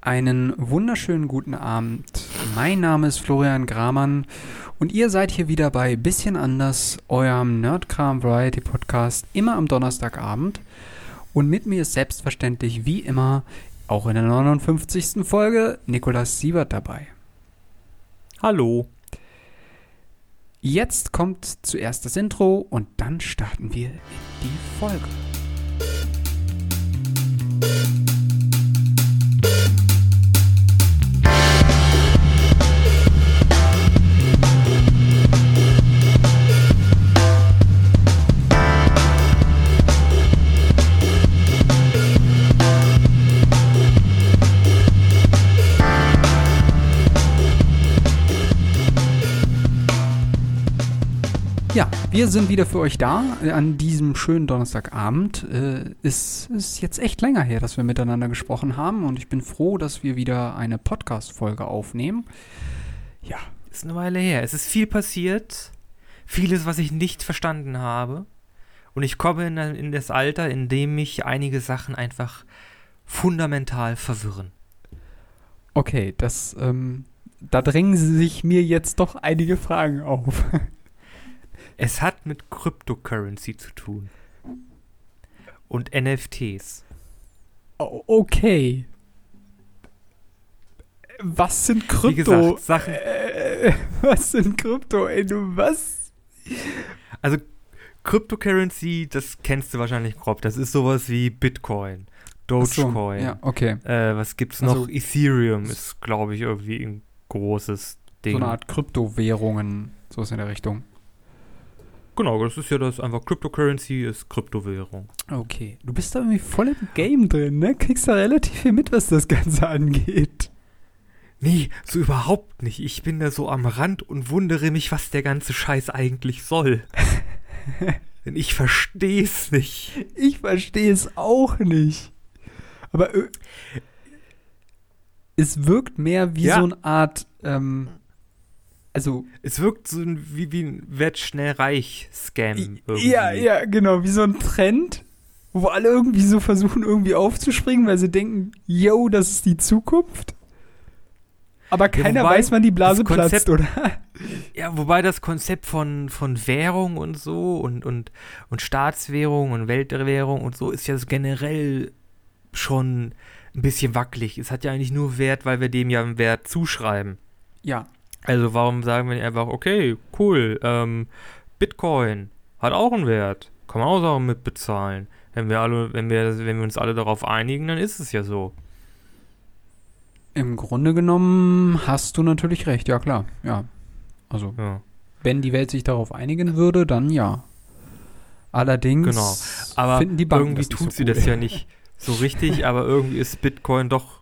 Einen wunderschönen guten Abend. Mein Name ist Florian Gramann und ihr seid hier wieder bei Bisschen anders, eurem Nerdkram Variety Podcast, immer am Donnerstagabend. Und mit mir ist selbstverständlich wie immer auch in der 59. Folge Nikolas Siebert dabei. Hallo. Jetzt kommt zuerst das Intro und dann starten wir in die Folge. Wir sind wieder für euch da äh, an diesem schönen Donnerstagabend. Äh, es ist jetzt echt länger her, dass wir miteinander gesprochen haben und ich bin froh, dass wir wieder eine Podcast-Folge aufnehmen. Ja. Ist eine Weile her. Es ist viel passiert. Vieles, was ich nicht verstanden habe. Und ich komme in, in das Alter, in dem mich einige Sachen einfach fundamental verwirren. Okay, das, ähm, da drängen sich mir jetzt doch einige Fragen auf. Es hat mit Cryptocurrency zu tun. Und NFTs. O- Okay. Was sind Krypto? Wie gesagt, Sachen. Äh, was sind Krypto? Ey, du was? Also, Cryptocurrency, das kennst du wahrscheinlich grob. Das ist sowas wie Bitcoin, Ach so, Dogecoin. Ja, okay. Äh, was gibt's Also- noch? Ethereum ist, glaube ich, irgendwie ein großes Ding. So eine Art Kryptowährungen, so ist in der Richtung. Genau, das ist ja das einfach Cryptocurrency ist Kryptowährung. Okay. Du bist da irgendwie voll im Game drin, ne? Kriegst da relativ viel mit, was das Ganze angeht. Nee, so überhaupt nicht. Ich bin da so am Rand und wundere mich, was der ganze Scheiß eigentlich soll. Denn ich versteh's nicht. Ich verstehe es auch nicht. Aber äh, es wirkt mehr wie Ja. so eine Art, ähm, also Es wirkt so ein, wie, wie ein Werd schnell reich Scam. Irgendwie. Ja, ja, genau, wie so ein Trend, wo alle irgendwie so versuchen, irgendwie aufzuspringen, weil sie denken, yo, das ist die Zukunft. Aber keiner wobei weiß, wann die Blase das platzt, Konzept- oder? Ja, wobei das Konzept von, von Währung und so und, und, und Staatswährung und Weltwährung und so ist ja generell schon ein bisschen wackelig. Es hat ja eigentlich nur Wert, weil wir dem ja einen Wert zuschreiben. Ja. Also warum sagen wir nicht einfach, okay, cool, ähm, Bitcoin hat auch einen Wert, kann man auch Sachen mitbezahlen. Wenn wir alle, wenn wir, wenn wir uns alle darauf einigen, dann ist es ja so. Im Grunde genommen hast du natürlich recht, ja klar. Ja. Also, Ja. wenn die Welt sich darauf einigen würde, dann ja. Allerdings Genau. Aber finden die Banken irgendwie tut so sie das ja nicht so richtig, aber irgendwie ist Bitcoin doch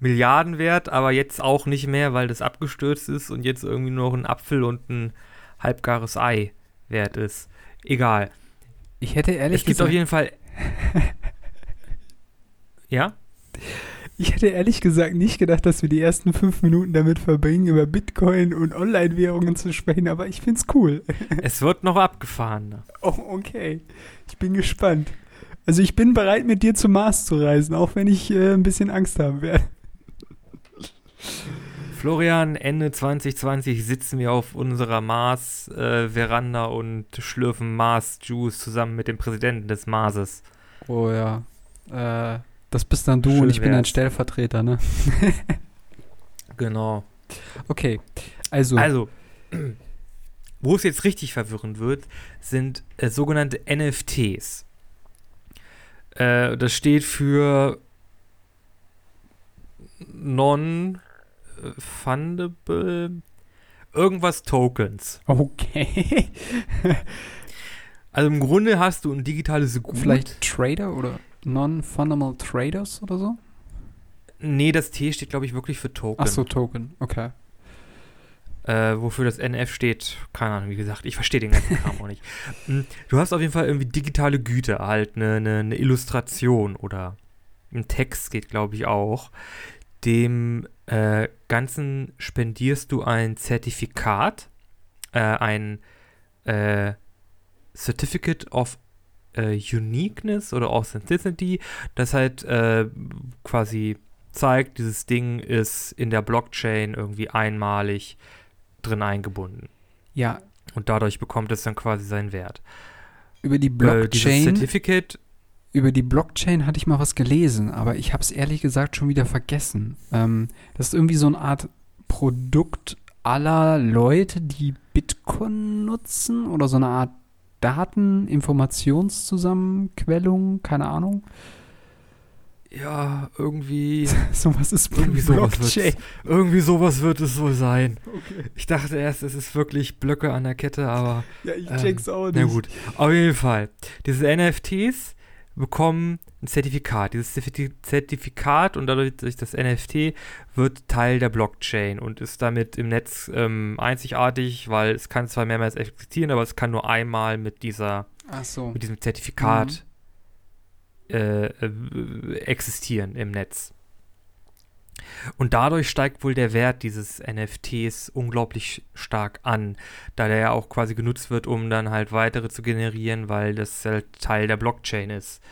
Milliarden wert, aber jetzt auch nicht mehr, weil das abgestürzt ist und jetzt irgendwie nur noch ein Apfel und ein halbgares Ei wert ist. Egal. Ich hätte ehrlich es gibt auf gesagt, jeden Fall. ja? ich hätte ehrlich gesagt nicht gedacht, dass wir die ersten fünf Minuten damit verbringen, über Bitcoin und Online-Währungen zu sprechen, aber ich find's cool. Es wird noch abgefahren. Oh, okay. Ich bin gespannt. Also ich bin bereit, mit dir zum Mars zu reisen, auch wenn ich äh, ein bisschen Angst haben werde. Florian, Ende 2020 sitzen wir auf unserer Mars-Veranda und schlürfen Mars-Juice zusammen mit dem Präsidenten des Marses. Oh ja. Äh, das bist dann du Schön und ich bin ein wär's. Stellvertreter, ne? Genau. Okay. Also, Also, wo es jetzt richtig verwirrend wird, sind äh, sogenannte NFTs. Äh, das steht für Non-Fundable irgendwas Tokens. okay. Also im Grunde hast du ein digitales Gut. Vielleicht Trader oder Non-Fundamental Traders oder so? Nee, das T steht, glaube ich, wirklich für Token. Ach so, Token. Okay. Äh, wofür das NF steht, keine Ahnung, wie gesagt, ich verstehe den ganzen Kram auch nicht. Mm, Du hast auf jeden Fall irgendwie digitale Güte, halt eine, eine, eine Illustration oder ein Text geht, glaube ich, auch. Dem äh, Ganzen spendierst du ein Zertifikat, äh, ein äh, Certificate of äh, Uniqueness oder Authenticity, das halt äh, quasi zeigt, dieses Ding ist in der Blockchain irgendwie einmalig drin eingebunden. Ja, Und dadurch bekommt es dann quasi seinen Wert. über die Äh, Blockchain, Certificate, über die Blockchain hatte ich mal was gelesen, aber ich habe es ehrlich gesagt schon wieder vergessen. Ähm, das ist irgendwie so eine Art Produkt aller Leute, die Bitcoin nutzen oder so eine Art Dateninformationszusammenquellung, keine Ahnung. Ja, irgendwie, so was ist irgendwie sowas Blockchain. wird's, irgendwie sowas wird es wohl sein. Ich dachte erst, es ist wirklich Blöcke an der Kette, aber Ja, ich Ähm, check's auch Na gut, auf jeden Fall. Diese NFTs bekommen ein Zertifikat. Dieses Zertifi- Zertifikat und dadurch durch das NFT wird Teil der Blockchain und ist damit im Netz ähm, einzigartig, weil es kann zwar mehrmals existieren, aber es kann nur einmal mit dieser so. mit diesem Zertifikat äh, äh, existieren im Netz. Und dadurch steigt wohl der Wert dieses NFTs unglaublich stark an, da der ja auch quasi genutzt wird, um dann halt weitere zu generieren, weil das halt Teil der Blockchain ist.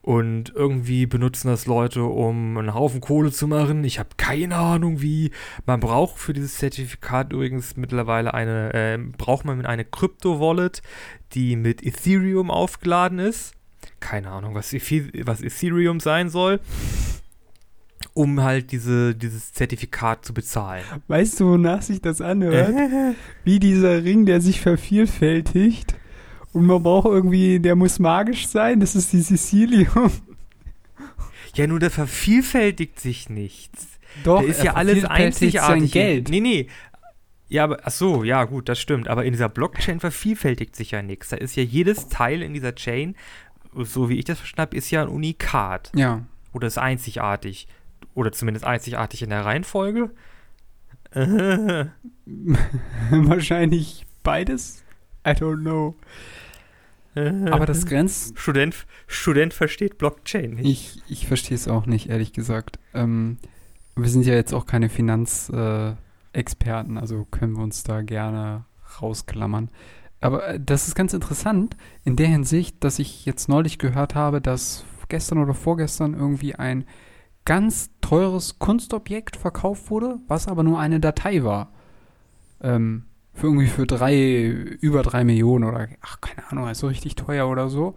Und irgendwie benutzen das Leute, um einen Haufen Kohle zu machen. Ich habe keine Ahnung wie. Man braucht für dieses Zertifikat übrigens mittlerweile eine, äh, braucht man eine Krypto-Wallet, die mit Ethereum aufgeladen ist. Keine Ahnung, was, was Ethereum sein soll. Um halt diese, dieses Zertifikat zu bezahlen. Weißt du, wonach sich das anhört? Äh, Wie dieser Ring, der sich vervielfältigt. Und man braucht irgendwie, der muss magisch sein. Das ist die Sicilium. ja, nur der vervielfältigt sich nichts. Doch, da ist ja alles einzigartig. sein Geld. Nee, nee. Ja, aber, ach so, ja, gut, das stimmt. Aber in dieser Blockchain vervielfältigt sich ja nichts. Da ist ja jedes Teil in dieser Chain, so wie ich das verstanden habe, ist ja ein Unikat. Ja. Oder ist einzigartig. Oder zumindest einzigartig in der Reihenfolge. Äh, Wahrscheinlich beides. I don't know. Aber das grenzt. Student, Student versteht Blockchain nicht. Ich, ich verstehe es auch nicht, ehrlich gesagt. Ähm, wir sind ja jetzt auch keine Finanzexperten, äh, also können wir uns da gerne rausklammern. Aber äh, das ist ganz interessant in der Hinsicht, dass ich jetzt neulich gehört habe, dass gestern oder vorgestern irgendwie ein ganz teures Kunstobjekt verkauft wurde, was aber nur eine Datei war. Ähm, für irgendwie für drei, über drei Millionen oder, ach, keine Ahnung, also richtig teuer oder so.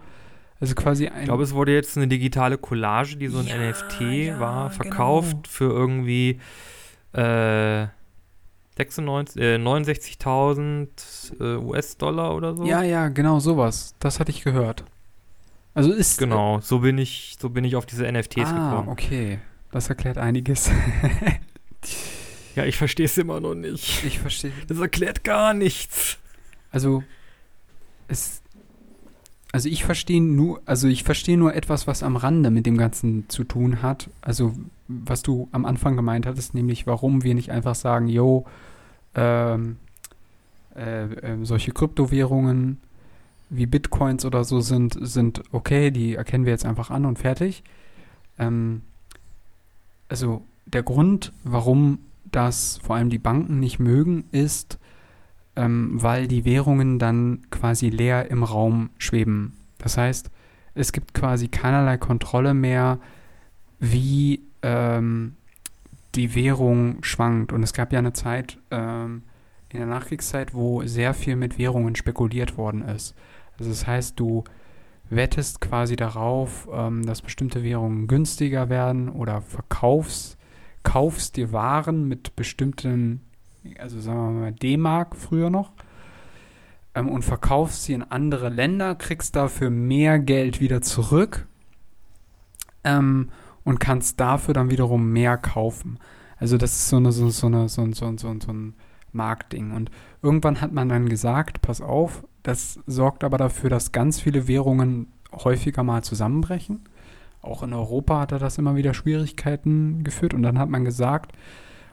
Also quasi ein. Ich glaube, es wurde jetzt eine digitale Collage, die so ein Ja, NFT ja, war, verkauft genau. für irgendwie äh, 96, äh, 69.000 äh, US-Dollar oder so. Ja, ja, genau sowas. Das hatte ich gehört. Also ist. Genau, so bin ich, so bin ich auf diese NFTs ah, gekommen. okay. Das erklärt einiges. Ja, ich verstehe es immer noch nicht. ich verstehe. Das erklärt gar nichts. Also es. Also ich verstehe nur, also ich verstehe nur etwas, was am Rande mit dem Ganzen zu tun hat. Also was du am Anfang gemeint hattest, nämlich warum wir nicht einfach sagen, yo, ähm, äh, äh, solche Kryptowährungen wie Bitcoins oder so sind, sind okay, die erkennen wir jetzt einfach an und fertig. Ähm, also der Grund, warum das vor allem die Banken nicht mögen, ist, ähm, weil die Währungen dann quasi leer im Raum schweben. Das heißt, es gibt quasi keinerlei Kontrolle mehr, wie ähm, die Währung schwankt. Und es gab ja eine Zeit ähm, in der Nachkriegszeit, wo sehr viel mit Währungen spekuliert worden ist. Also das heißt, du wettest quasi darauf, ähm, dass bestimmte Währungen günstiger werden oder verkaufst, kaufst dir Waren mit bestimmten, also sagen wir mal D-Mark früher noch, ähm, und verkaufst sie in andere Länder, kriegst dafür mehr Geld wieder zurück ähm, und kannst dafür dann wiederum mehr kaufen. Also das ist so, eine, so, so, eine, so, so, so, so ein Marktding. Und irgendwann hat man dann gesagt, pass auf, das sorgt aber dafür, dass ganz viele Währungen häufiger mal zusammenbrechen. Auch in Europa hat er das immer wieder Schwierigkeiten geführt. Und dann hat man gesagt,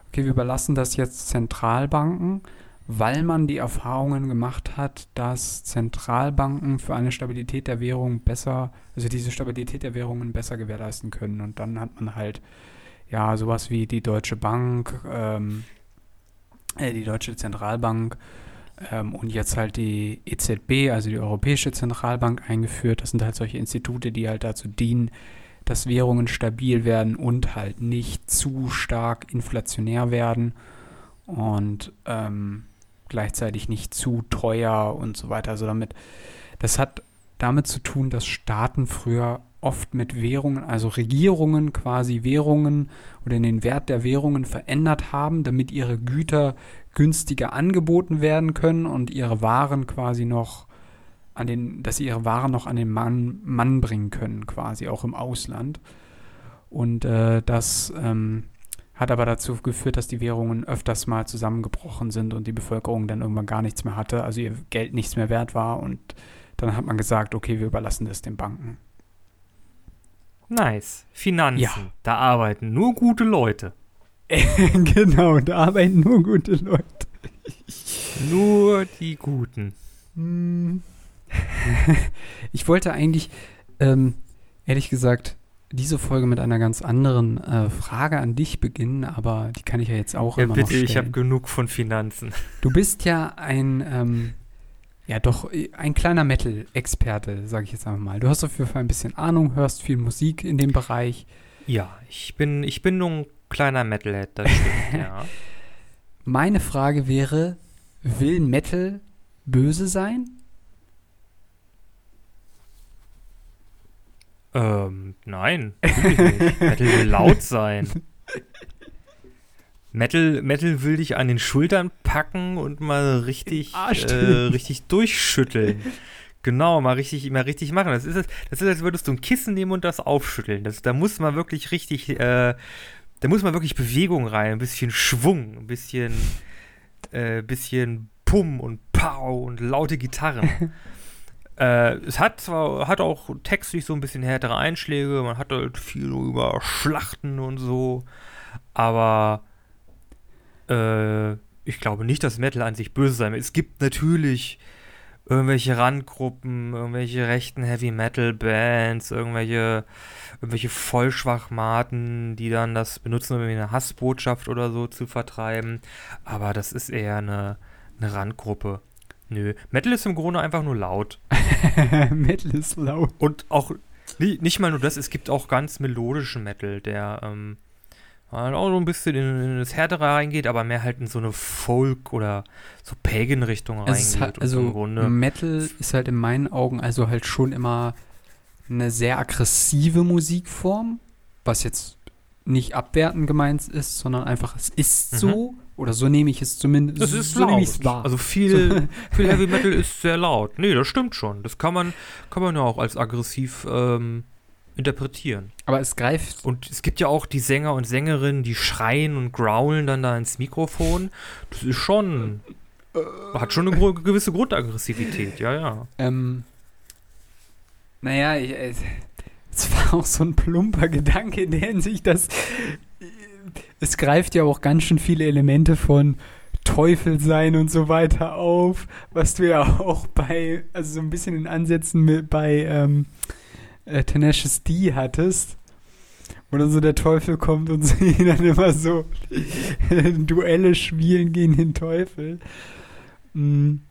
okay, wir überlassen das jetzt Zentralbanken, weil man die Erfahrungen gemacht hat, dass Zentralbanken für eine Stabilität der Währung besser, also diese Stabilität der Währungen besser gewährleisten können. Und dann hat man halt, ja, sowas wie die Deutsche Bank, ähm, äh, die Deutsche Zentralbank ähm, und jetzt halt die EZB, also die Europäische Zentralbank, eingeführt. Das sind halt solche Institute, die halt dazu dienen, dass Währungen stabil werden und halt nicht zu stark inflationär werden und ähm, gleichzeitig nicht zu teuer und so weiter. Also damit, das hat damit zu tun, dass Staaten früher oft mit Währungen, also Regierungen quasi Währungen oder den Wert der Währungen verändert haben, damit ihre Güter günstiger angeboten werden können und ihre Waren quasi noch an den, dass sie ihre Waren noch an den Mann, Mann bringen können, quasi auch im Ausland. Und äh, das ähm, hat aber dazu geführt, dass die Währungen öfters mal zusammengebrochen sind und die Bevölkerung dann irgendwann gar nichts mehr hatte, also ihr Geld nichts mehr wert war und dann hat man gesagt, okay, wir überlassen das den Banken. Nice. Finanzen. Ja. Da arbeiten nur gute Leute. genau, da arbeiten nur gute Leute. nur die Guten. Hm. ich wollte eigentlich, ähm, ehrlich gesagt, diese Folge mit einer ganz anderen äh, Frage an dich beginnen, aber die kann ich ja jetzt auch ja, immer bitte, noch stellen. ich habe genug von Finanzen. Du bist ja ein ähm, ja, doch, ein kleiner Metal-Experte, sage ich jetzt einfach mal. Du hast auf jeden Fall ein bisschen Ahnung, hörst viel Musik in dem Bereich. Ja, ich bin, ich bin nur ein kleiner Metalhead, das stimmt, ja. Meine Frage wäre, will Metal böse sein? Ähm, nein, natürlich nicht. Metal will laut sein. Metal, Metal will dich an den Schultern packen und mal richtig, äh, richtig durchschütteln. Genau, mal richtig, mal richtig machen. Das ist, das ist, als würdest du ein Kissen nehmen und das aufschütteln. Das, da muss man wirklich richtig, äh, da muss man wirklich Bewegung rein, ein bisschen Schwung, ein bisschen, äh, bisschen Pum und Pow und laute Gitarren. äh, es hat zwar, hat auch textlich so ein bisschen härtere Einschläge, man hat halt viel über Schlachten und so, aber äh, ich glaube nicht, dass Metal an sich böse sein wird. Es gibt natürlich irgendwelche Randgruppen, irgendwelche rechten Heavy Metal Bands, irgendwelche, irgendwelche Vollschwachmaten, die dann das benutzen, um eine Hassbotschaft oder so zu vertreiben. Aber das ist eher eine, eine Randgruppe. Nö. Metal ist im Grunde einfach nur laut. Metal ist laut. Und auch nicht, nicht mal nur das, es gibt auch ganz melodischen Metal, der ähm, halt auch so ein bisschen in, in, das Härtere reingeht, aber mehr halt in so eine Folk- oder so Pagan-Richtung reingeht. Halt, also Metal ist halt in meinen Augen also halt schon immer eine sehr aggressive Musikform, was jetzt nicht abwertend gemeint ist, sondern einfach, es ist mhm. Oder so nehme ich es zumindest. Das ist so laut. Wahr. Also viel, viel Heavy Metal ist sehr laut. Nee, das stimmt schon. Das kann man, kann man ja auch als aggressiv ähm, interpretieren. Aber es greift. Und es gibt ja auch die Sänger und Sängerinnen, die schreien und growlen dann da ins Mikrofon. Das ist schon. hat schon eine gewisse Grundaggressivität, ja, ja. Ähm. Naja, ich, es war auch so ein plumper Gedanke in der Hinsicht, dass es greift ja auch ganz schön viele Elemente von Teufel sein und so weiter auf, was du ja auch bei, also so ein bisschen in Ansätzen mit, bei ähm, äh, Tenacious D hattest, wo dann so der Teufel kommt und sie dann immer so Duelle spielen gegen den Teufel. Mhm.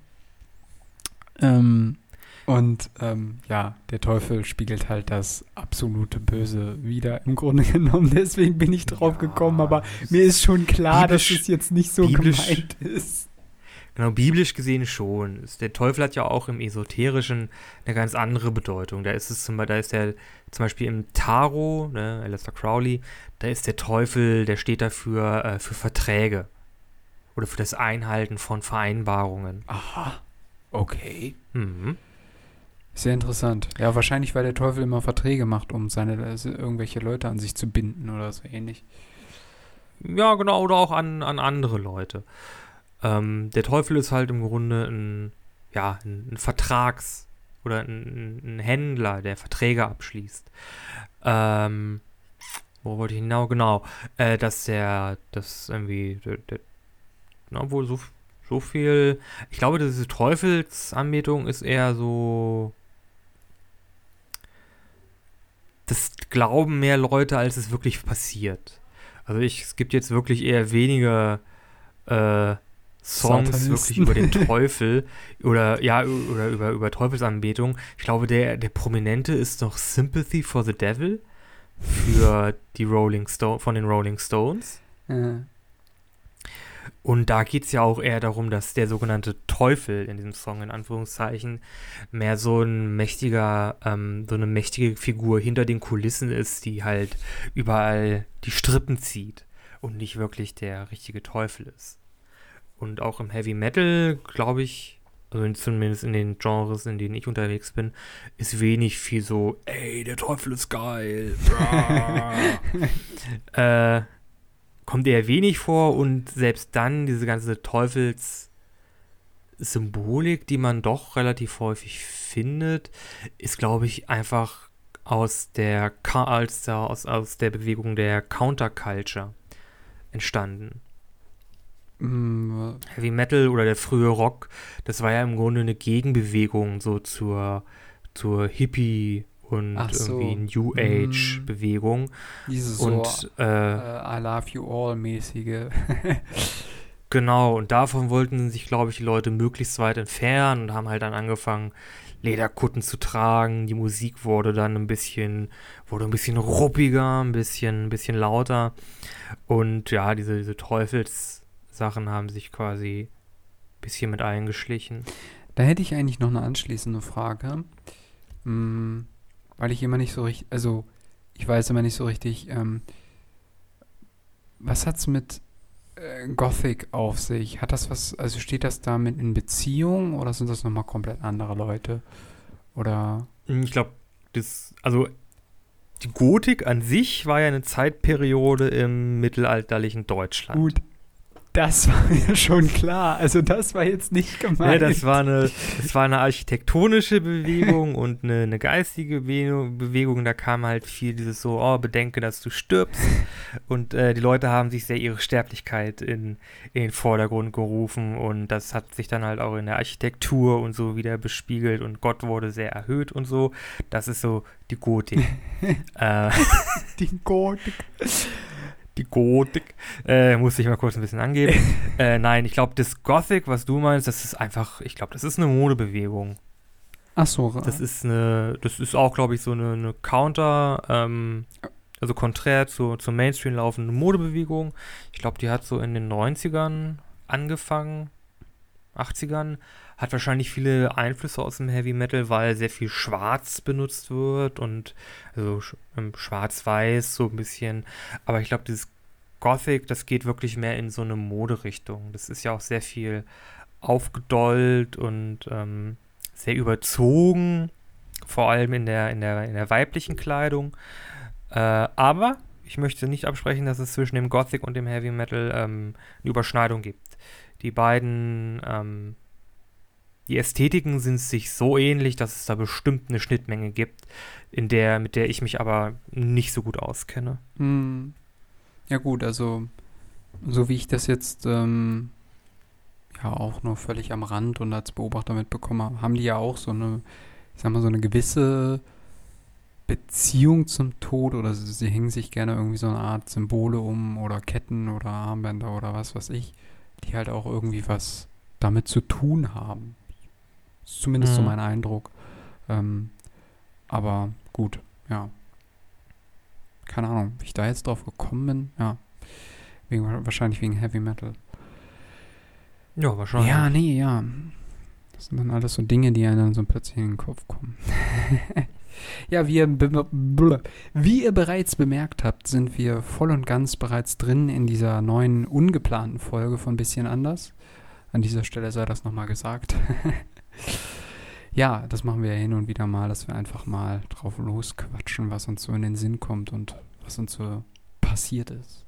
Ähm, und ähm, ja, der Teufel spiegelt halt das absolute Böse wieder im Grunde genommen. Deswegen bin ich drauf ja, gekommen, aber mir ist schon klar, dass es jetzt nicht so gemeint ist. Genau, biblisch gesehen schon. Der Teufel hat ja auch im Esoterischen eine ganz andere Bedeutung. Da ist es zum Beispiel, da ist der zum Beispiel im Tarot, ne, Alistair Crowley, da ist der Teufel, der steht dafür äh, für Verträge oder für das Einhalten von Vereinbarungen. Aha. Okay. Mhm. Sehr interessant. Ja, wahrscheinlich, weil der Teufel immer Verträge macht, um seine also irgendwelche Leute an sich zu binden oder so ähnlich. Ja, genau, oder auch an, an andere Leute. Ähm, der Teufel ist halt im Grunde ein, ja, ein, ein Vertrags- oder ein, ein, Händler, der Verträge abschließt. Ähm, wo wollte ich genau? Genau, äh, dass der, das irgendwie, der, der, na, wohl so, so viel, ich glaube, diese Teufelsanbetung ist eher so, das glauben mehr Leute, als es wirklich passiert. Also ich, es gibt jetzt wirklich eher wenige äh, Songs wirklich über den Teufel oder ja, oder über, über Teufelsanbetung. Ich glaube, der, der prominente ist noch Sympathy for the Devil für die Rolling Stone von den Rolling Stones. Äh, Und da geht es ja auch eher darum, dass der sogenannte Teufel in diesem Song, in Anführungszeichen, mehr so ein mächtiger, ähm, so eine mächtige Figur hinter den Kulissen ist, die halt überall die Strippen zieht und nicht wirklich der richtige Teufel ist. Und auch im Heavy Metal, glaube ich, also in- zumindest in den Genres, in denen ich unterwegs bin, ist wenig viel so, ey, der Teufel ist geil. bra." äh, kommt eher wenig vor und selbst dann diese ganze Teufels-Symbolik, die man doch relativ häufig findet, ist, glaube ich, einfach aus der, der, aus, aus der Bewegung der Counterculture entstanden. mh, Heavy Metal oder der frühe Rock, das war ja im Grunde eine Gegenbewegung so zur, zur Hippie und so. irgendwie New Mhm. Age Bewegung. dieses so Und äh, äh, I love you all mäßige. genau, und davon wollten sich, glaube ich, die Leute möglichst weit entfernen und haben halt dann angefangen, Lederkutten zu tragen. Die Musik wurde dann ein bisschen, wurde ein bisschen ruppiger, ein bisschen, ein bisschen lauter. Und ja, diese, diese Teufelssachen haben sich quasi ein bisschen mit eingeschlichen. Da hätte ich eigentlich noch eine anschließende Frage. Hm, weil ich immer nicht so richtig, also ich weiß immer nicht so richtig, ähm, was hat's mit äh, Gothic auf sich? Hat das was, also steht das damit in Beziehung oder sind das nochmal komplett andere Leute? Oder, Ich glaube, das, also die Gotik an sich war ja eine Zeitperiode im mittelalterlichen Deutschland. gut, das war mir schon klar. Also das war jetzt nicht Ja, gemeint. das war eine, das war eine architektonische Bewegung und eine, eine geistige Bewegung, Bewegung. Da kam halt viel dieses so, oh, bedenke, dass du stirbst. Und äh, die Leute haben sich sehr ihre Sterblichkeit in, in den Vordergrund gerufen und das hat sich dann halt auch in der Architektur und so wieder bespiegelt und Gott wurde sehr erhöht und so. Das ist so die Gotik. äh, die Gotik. Die Gotik. Äh, musste ich mal kurz ein bisschen angeben. äh, nein, ich glaube, das Gothic, was du meinst, das ist einfach, ich glaube, das ist eine Modebewegung. Ach so, Das ist eine, das ist auch, glaube ich, so eine, eine Counter, ähm, also konträr zu, zur Mainstream laufende Modebewegung. Ich glaube, die hat so in den 90ern angefangen, 80ern, hat wahrscheinlich viele Einflüsse aus dem Heavy Metal, weil sehr viel Schwarz benutzt wird und also ähm, Schwarz-Weiß so ein bisschen. Aber ich glaube, dieses Gothic, das geht wirklich mehr in so eine Moderichtung. Das ist ja auch sehr viel aufgedollt und ähm, sehr überzogen, vor allem in der, in der, in der weiblichen Kleidung. Äh, aber ich möchte nicht absprechen, dass es zwischen dem Gothic und dem Heavy Metal ähm, eine Überschneidung gibt. Die beiden, ähm, die Ästhetiken sind sich so ähnlich, dass es da bestimmt eine Schnittmenge gibt, in der, mit der ich mich aber nicht so gut auskenne. Hm. Ja gut, also so wie ich das jetzt ähm, ja auch nur völlig am Rand und als Beobachter mitbekommen habe, haben die ja auch so eine, ich sag mal, so eine gewisse Beziehung zum Tod oder sie, sie hängen sich gerne irgendwie so eine Art Symbole um oder Ketten oder Armbänder oder was weiß ich, die halt auch irgendwie was damit zu tun haben. Ist zumindest so Mhm. mein Eindruck. Ähm, aber gut, ja. Keine Ahnung, wie ich da jetzt drauf gekommen bin. Ja. Wegen, wahrscheinlich wegen Heavy Metal. Ja, wahrscheinlich. Ja, nee, ja. Das sind dann alles so Dinge, die einem dann so plötzlich in den Kopf kommen. ja, wie ihr, wie ihr bereits bemerkt habt, sind wir voll und ganz bereits drin in dieser neuen ungeplanten Folge von Bisschen anders. An dieser Stelle sei das nochmal gesagt. ja, das machen wir ja hin und wieder mal, dass wir einfach mal drauf losquatschen, was uns so in den Sinn kommt und was uns so passiert ist.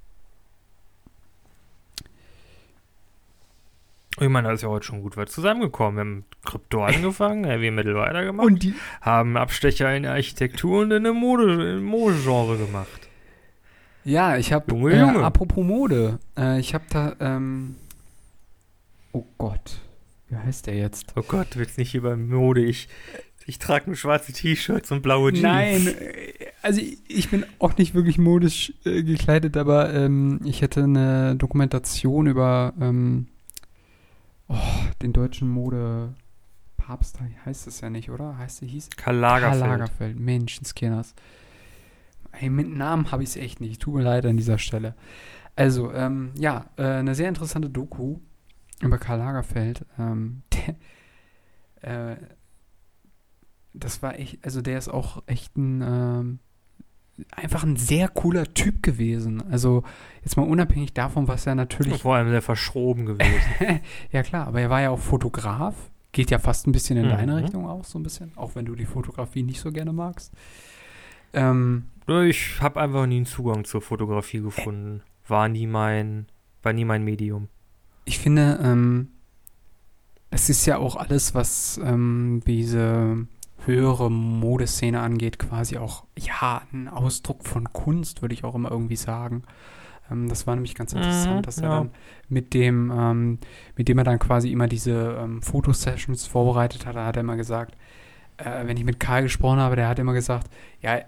Ich meine, da ist ja heute schon gut was zusammengekommen. Wir haben Krypto angefangen, Heavy Metal weitergemacht. Und die, haben Abstecher in Architektur und in der Mode, Modegenre gemacht. Ja, ich habe, Junge, äh, Junge. apropos Mode, äh, ich habe da, ähm, oh Gott, wie heißt der jetzt? Oh Gott, du willst nicht bei Mode. Ich, ich trage nur schwarze T-Shirts und blaue Jeans. Nein, äh, also ich, ich bin auch nicht wirklich modisch äh, gekleidet, aber ähm, ich hätte eine Dokumentation über ähm, oh, den deutschen Mode Papst heißt es ja nicht, oder? Heißt sie hieß? Karl Lagerfeld. Karl Lagerfeld, Menschenskinders. Ey, mit Namen habe ich es echt nicht. Tut mir leid an dieser Stelle. Also, ähm, ja, äh, eine sehr interessante Doku über Karl Lagerfeld. Ähm, der, äh, das war echt, also der ist auch echt ein, ähm, einfach ein sehr cooler Typ gewesen. Also jetzt mal unabhängig davon, was er natürlich. Vor allem sehr verschroben gewesen. ja klar, aber er war ja auch Fotograf. Geht ja fast ein bisschen in Mhm. deine Richtung auch so ein bisschen, auch wenn du die Fotografie nicht so gerne magst. Ähm, ich habe einfach nie einen Zugang zur Fotografie gefunden. War nie mein, war nie mein Medium. ich finde, ähm, es ist ja auch alles, was ähm, diese höhere Modeszene angeht, quasi auch, ja, ein Ausdruck von Kunst, würde ich auch immer irgendwie sagen. Ähm, das war nämlich ganz Mhm, interessant, dass er ja. dann mit dem, ähm, mit dem er dann quasi immer diese ähm, Fotosessions vorbereitet hat, da hat er immer gesagt, äh, wenn ich mit Karl gesprochen habe, der hat immer gesagt, ja,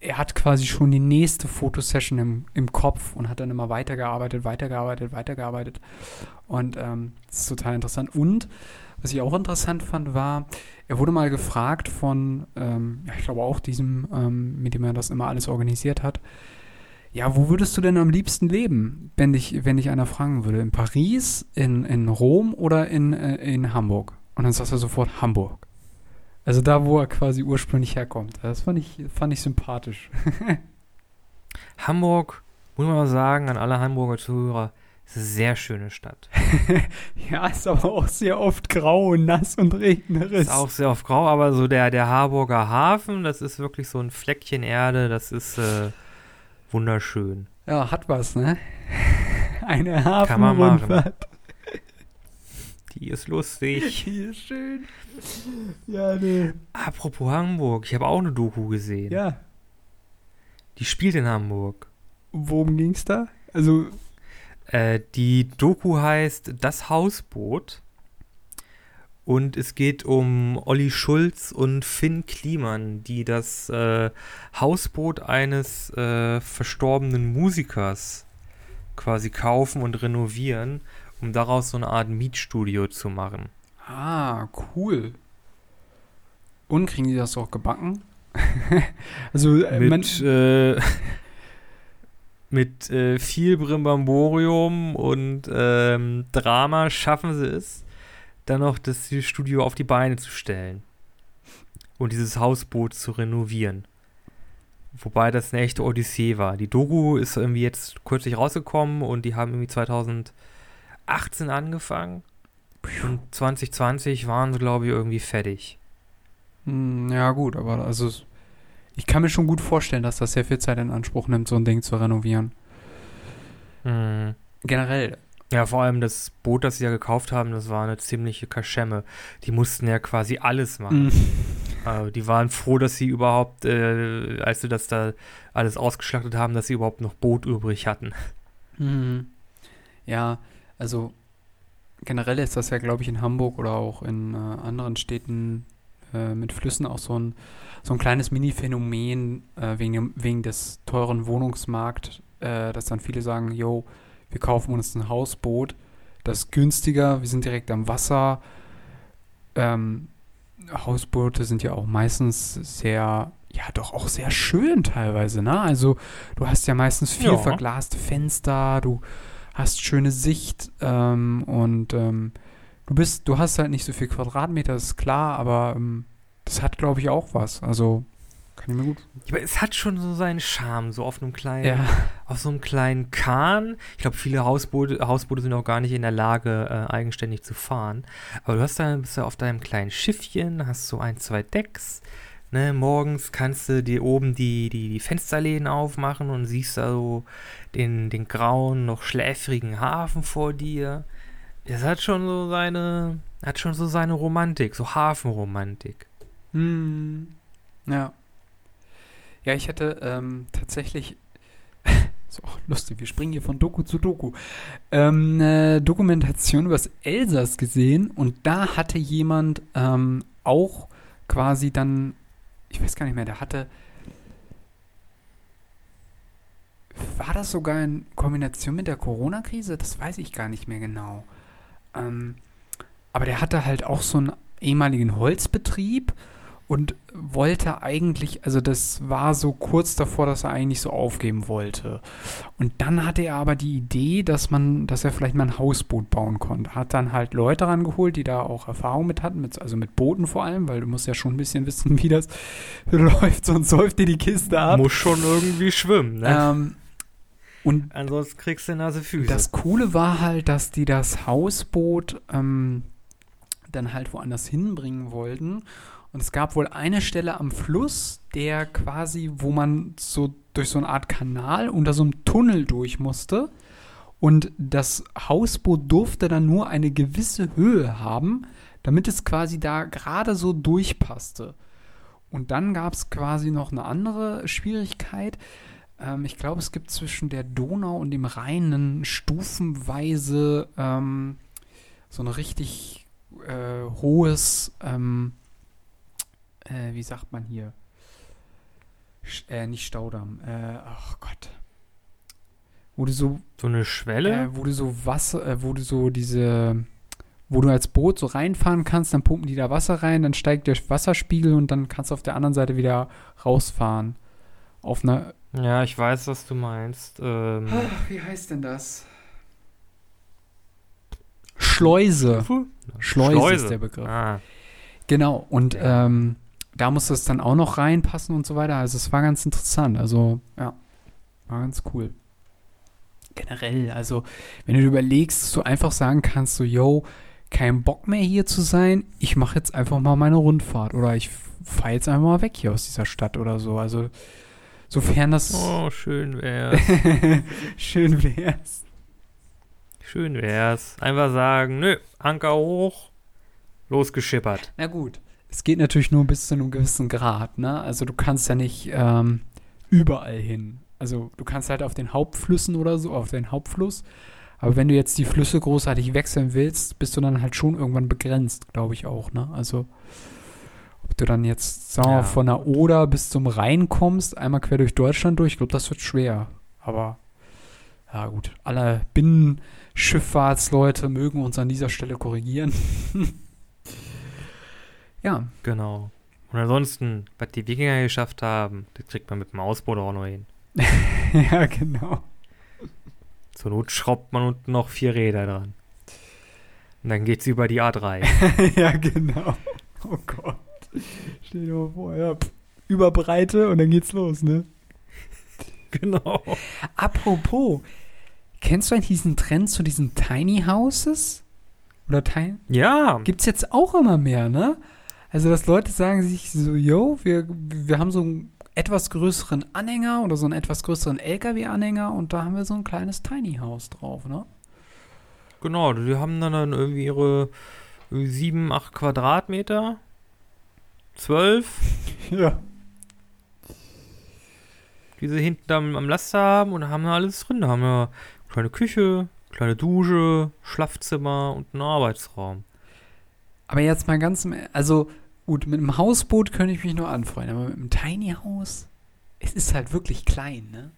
er hat quasi schon die nächste Fotosession im, im Kopf und hat dann immer weitergearbeitet, weitergearbeitet, weitergearbeitet. Und ähm, das ist total interessant. Und was ich auch interessant fand, war, er wurde mal gefragt von, ähm, ja, ich glaube auch diesem, ähm, mit dem er das immer alles organisiert hat, ja, wo würdest du denn am liebsten leben, wenn dich, wenn dich einer fragen würde? In Paris, in, in Rom oder in, äh, in Hamburg? Und dann sagt er sofort Hamburg. Also da, wo er quasi ursprünglich herkommt. Das fand ich, fand ich sympathisch. Hamburg, muss man mal sagen, an alle Hamburger Zuhörer, sehr schöne Stadt. ja, ist aber auch sehr oft grau und nass und regnerisch. Ist auch sehr auf grau, aber so der, der Harburger Hafen, das ist wirklich so ein Fleckchen Erde, das ist äh, wunderschön. Ja, hat was, ne? Eine Kann man machen. Hafenrundfahrt. Die ist lustig. Die ist schön. Ja, nee. Apropos Hamburg, ich habe auch eine Doku gesehen. Ja, Die spielt in Hamburg. worum ging's da? Also, Äh, die Doku heißt Das Hausboot. Und es geht um Olli Schulz und Finn Kliman, die das äh, Hausboot eines äh, verstorbenen Musikers quasi kaufen und renovieren, um daraus so eine Art Mietstudio zu machen. ah, cool. Und kriegen die das auch gebacken? also, äh, man, Mit, äh, mit äh, viel Brimborium und ähm, Drama schaffen sie es, dann noch das Studio auf die Beine zu stellen und dieses Hausboot zu renovieren. Wobei das eine echte Odyssee war. Die Doku ist irgendwie jetzt kürzlich rausgekommen und die haben irgendwie 2018 angefangen. Und 2020 waren sie, glaube ich, irgendwie fertig. Hm, ja, gut, aber also, ich kann mir schon gut vorstellen, dass das sehr viel Zeit in Anspruch nimmt, so ein Ding zu renovieren. Mhm. Generell. Ja, vor allem das Boot, das sie ja gekauft haben, das war eine ziemliche Kaschemme. Die mussten ja quasi alles machen. Mhm. Also die waren froh, dass sie überhaupt, äh, als sie das da alles ausgeschlachtet haben, dass sie überhaupt noch Boot übrig hatten. Mhm. Ja, also generell ist das ja, glaube ich, in Hamburg oder auch in äh, anderen Städten äh, mit Flüssen auch so ein, so ein kleines Mini-Phänomen äh, wegen, wegen des teuren Wohnungsmarkt, äh, dass dann viele sagen, yo, wir kaufen uns ein Hausboot, das ist günstiger, wir sind direkt am Wasser. Ähm, Hausboote sind ja auch meistens sehr, ja doch auch sehr schön teilweise, ne? Also du hast ja meistens viel Ja. verglaste Fenster, du hast schöne Sicht ähm, und ähm, du bist, du hast halt nicht so viel Quadratmeter, ist klar, aber ähm, das hat, glaube ich, auch was. Also kann ich mir gut. Aber es hat schon so seinen Charme, so auf einem kleinen, Ja. auf so einem kleinen Kahn. Ich glaube, viele Hausboote, Hausboote sind auch gar nicht in der Lage, äh, eigenständig zu fahren. Aber du hast da, bist ja auf deinem kleinen Schiffchen, hast so ein, zwei Decks. Ne, morgens kannst du dir oben die, die, die Fensterläden aufmachen und siehst da so den, den grauen, noch schläfrigen Hafen vor dir. Das hat schon so seine, hat schon so seine Romantik, so Hafenromantik. Hm. Ja. Ja, ich hätte ähm, tatsächlich. so, lustig, wir springen hier von Doku zu Doku. Ähm, eine Dokumentation über das Elsass gesehen und da hatte jemand ähm, auch quasi dann. Ich weiß gar nicht mehr, der hatte. War das sogar in Kombination mit der Corona-Krise? Das weiß ich gar nicht mehr genau. Ähm, aber der hatte halt auch so einen ehemaligen Holzbetrieb und wollte eigentlich, also das war so kurz davor, dass er eigentlich so aufgeben wollte. Und dann hatte er aber die Idee, dass man, dass er vielleicht mal ein Hausboot bauen konnte. Hat dann halt Leute rangeholt, die da auch Erfahrung mit hatten, mit, also mit Booten vor allem, weil du musst ja schon ein bisschen wissen, wie das läuft, sonst säuft dir die Kiste ab. Muss schon irgendwie schwimmen, ne? Ähm, und Ansonsten kriegst du nasse Füße. das Coole war halt, dass die das Hausboot ähm, dann halt woanders hinbringen wollten. Und es gab wohl eine Stelle am Fluss, der quasi, wo man so durch so eine Art Kanal unter so einem Tunnel durch musste. Und das Hausboot durfte dann nur eine gewisse Höhe haben, damit es quasi da gerade so durchpasste. Und dann gab es quasi noch eine andere Schwierigkeit. Ähm, ich glaube, es gibt zwischen der Donau und dem Rhein stufenweise ähm, so ein richtig äh, hohes, ähm, äh, wie sagt man hier? Sch äh, nicht Staudamm, äh, ach Gott. Wo du so so eine Schwelle? äh, wo du so Wasser, äh, wo du so diese, wo du als Boot so reinfahren kannst, dann pumpen die da Wasser rein, dann steigt der Wasserspiegel und dann kannst du auf der anderen Seite wieder rausfahren. Auf einer. Ja, ich weiß, was du meinst. Ähm, wie heißt denn das? Schleuse. Schleuse, ist der Begriff. Ah, Genau, und Ja. ähm, da muss das dann auch noch reinpassen und so weiter. Also es war ganz interessant. Also, ja, war ganz cool. Generell, also, wenn du dir überlegst, dass du einfach sagen kannst, so, yo, kein Bock mehr hier zu sein, ich mache jetzt einfach mal meine Rundfahrt oder ich fahre jetzt einfach mal weg hier aus dieser Stadt oder so. Also, sofern das oh, schön wär's. schön wär's. schön wär's. Einfach sagen, nö, Anker hoch, losgeschippert. Na gut, es geht natürlich nur bis zu einem gewissen Grad, ne? Also du kannst ja nicht ähm, überall hin. Also du kannst halt auf den Hauptflüssen oder so, auf den Hauptfluss. Aber wenn du jetzt die Flüsse großartig wechseln willst, bist du dann halt schon irgendwann begrenzt, glaube ich auch, ne? Also ob du dann jetzt, sagen wir mal, Ja. von der Oder bis zum Rhein kommst, einmal quer durch Deutschland durch, ich glaube, das wird schwer. Aber ja gut, alle Binnenschifffahrtsleute mögen uns an dieser Stelle korrigieren. ja, Genau. Und ansonsten, was die Wikinger geschafft haben, das kriegt man mit dem Ausboot auch noch hin. ja, genau. Zur Not schraubt man unten noch vier Räder dran. Und dann geht's über die A3. ja, genau. Oh Gott. Stell dir mal vor, ja. pff, Über Breite und dann geht's los, ne? genau. Apropos, kennst du eigentlich diesen Trend zu diesen Tiny Houses? Oder Tiny? Ja, Gibt's jetzt auch immer mehr, ne? Also, dass Leute sagen sich so, yo, wir, wir haben so einen etwas größeren Anhänger oder so einen etwas größeren LKW-Anhänger und da haben wir so ein kleines Tiny House drauf, ne? genau. Die haben dann, dann irgendwie ihre sieben, acht Quadratmeter. Zwölf, Ja. die sie hinten am, am Laster haben und da haben wir alles drin. Da haben wir kleine Küche, kleine Dusche, Schlafzimmer und einen Arbeitsraum. Aber jetzt mal ganz, im- also gut, mit einem Hausboot könnte ich mich nur anfreunden, aber mit einem Tiny House, es ist halt wirklich klein, ne?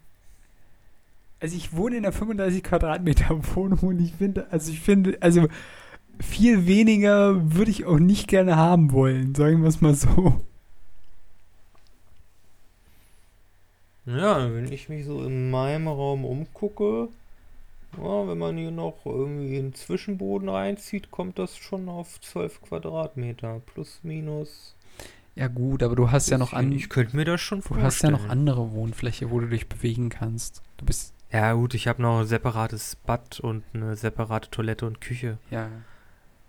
Also ich wohne in einer 35 Quadratmeter Wohnung und ich finde, also ich finde, also viel weniger würde ich auch nicht gerne haben wollen, sagen wir es mal so. Ja, wenn ich mich so in meinem Raum umgucke, ja, wenn man hier noch irgendwie einen Zwischenboden reinzieht, kommt das schon auf 12 Quadratmeter. Plus, minus. Ja gut, aber du hast ja noch bisschen. an, Ich könnte mir das schon du vorstellen. hast ja noch andere Wohnfläche, wo du dich bewegen kannst. Du bist Ja, gut, ich habe noch ein separates Bad und eine separate Toilette und Küche. ja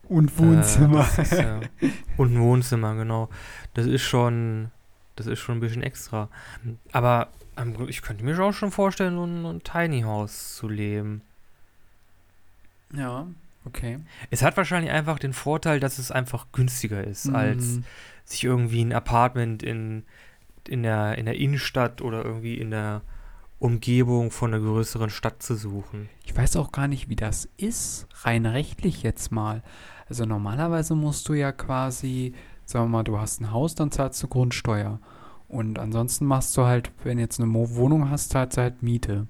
und Wohnzimmer. Äh, ist, ja, und ein Wohnzimmer, genau. Das ist schon, das ist schon ein bisschen extra. Aber ähm, ich könnte mir auch schon vorstellen, in einem Tiny House zu leben. ja, okay. Es hat wahrscheinlich einfach den Vorteil, dass es einfach günstiger ist, als Mm. sich irgendwie ein Apartment in, in, der, in der Innenstadt oder irgendwie in der Umgebung von einer größeren Stadt zu suchen. Ich weiß auch gar nicht, wie das ist, rein rechtlich jetzt mal. Also normalerweise musst du ja quasi, sagen wir mal, du hast ein Haus, dann zahlst du Grundsteuer. Und ansonsten machst du halt, wenn du jetzt eine Wohnung hast, zahlst du halt Miete.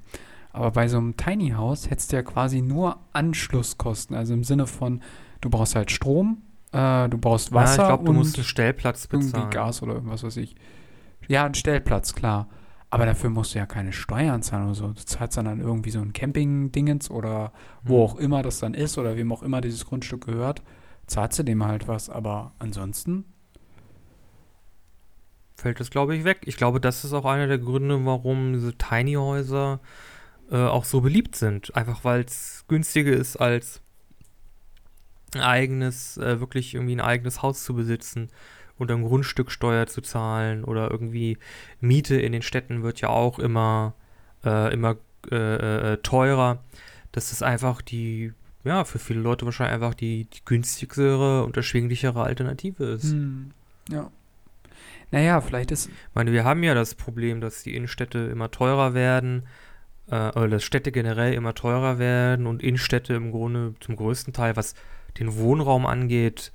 Aber bei so einem Tiny House hättest du ja quasi nur Anschlusskosten. Also im Sinne von, du brauchst halt Strom, Äh, du brauchst Wasser ja, ich glaube, du musst einen Stellplatz irgendwie bezahlen. Gas oder irgendwas weiß ich. Ja, ein Stellplatz, klar. Aber dafür musst du ja keine Steuern zahlen oder so. Du zahlst dann, dann irgendwie so ein Camping-Dingens oder wo Hm. auch immer das dann ist oder wem auch immer dieses Grundstück gehört, zahlst du dem halt was. Aber ansonsten, fällt das, glaube ich, weg. Ich glaube, das ist auch einer der Gründe, warum diese Tiny Häuser äh, auch so beliebt sind. Einfach weil es günstiger ist, als ein eigenes, äh, wirklich irgendwie ein eigenes Haus zu besitzen und dann Grundstücksteuer zu zahlen oder irgendwie Miete in den Städten wird ja auch immer, äh, immer äh, äh, teurer. Das ist einfach die, ja, für viele Leute wahrscheinlich einfach die, die günstigere und erschwinglichere Alternative ist. hm, ja. Naja, vielleicht ist, Ich meine, wir haben ja das Problem, dass die Innenstädte immer teurer werden, äh, oder dass Städte generell immer teurer werden und Innenstädte im Grunde zum größten Teil, was den Wohnraum angeht,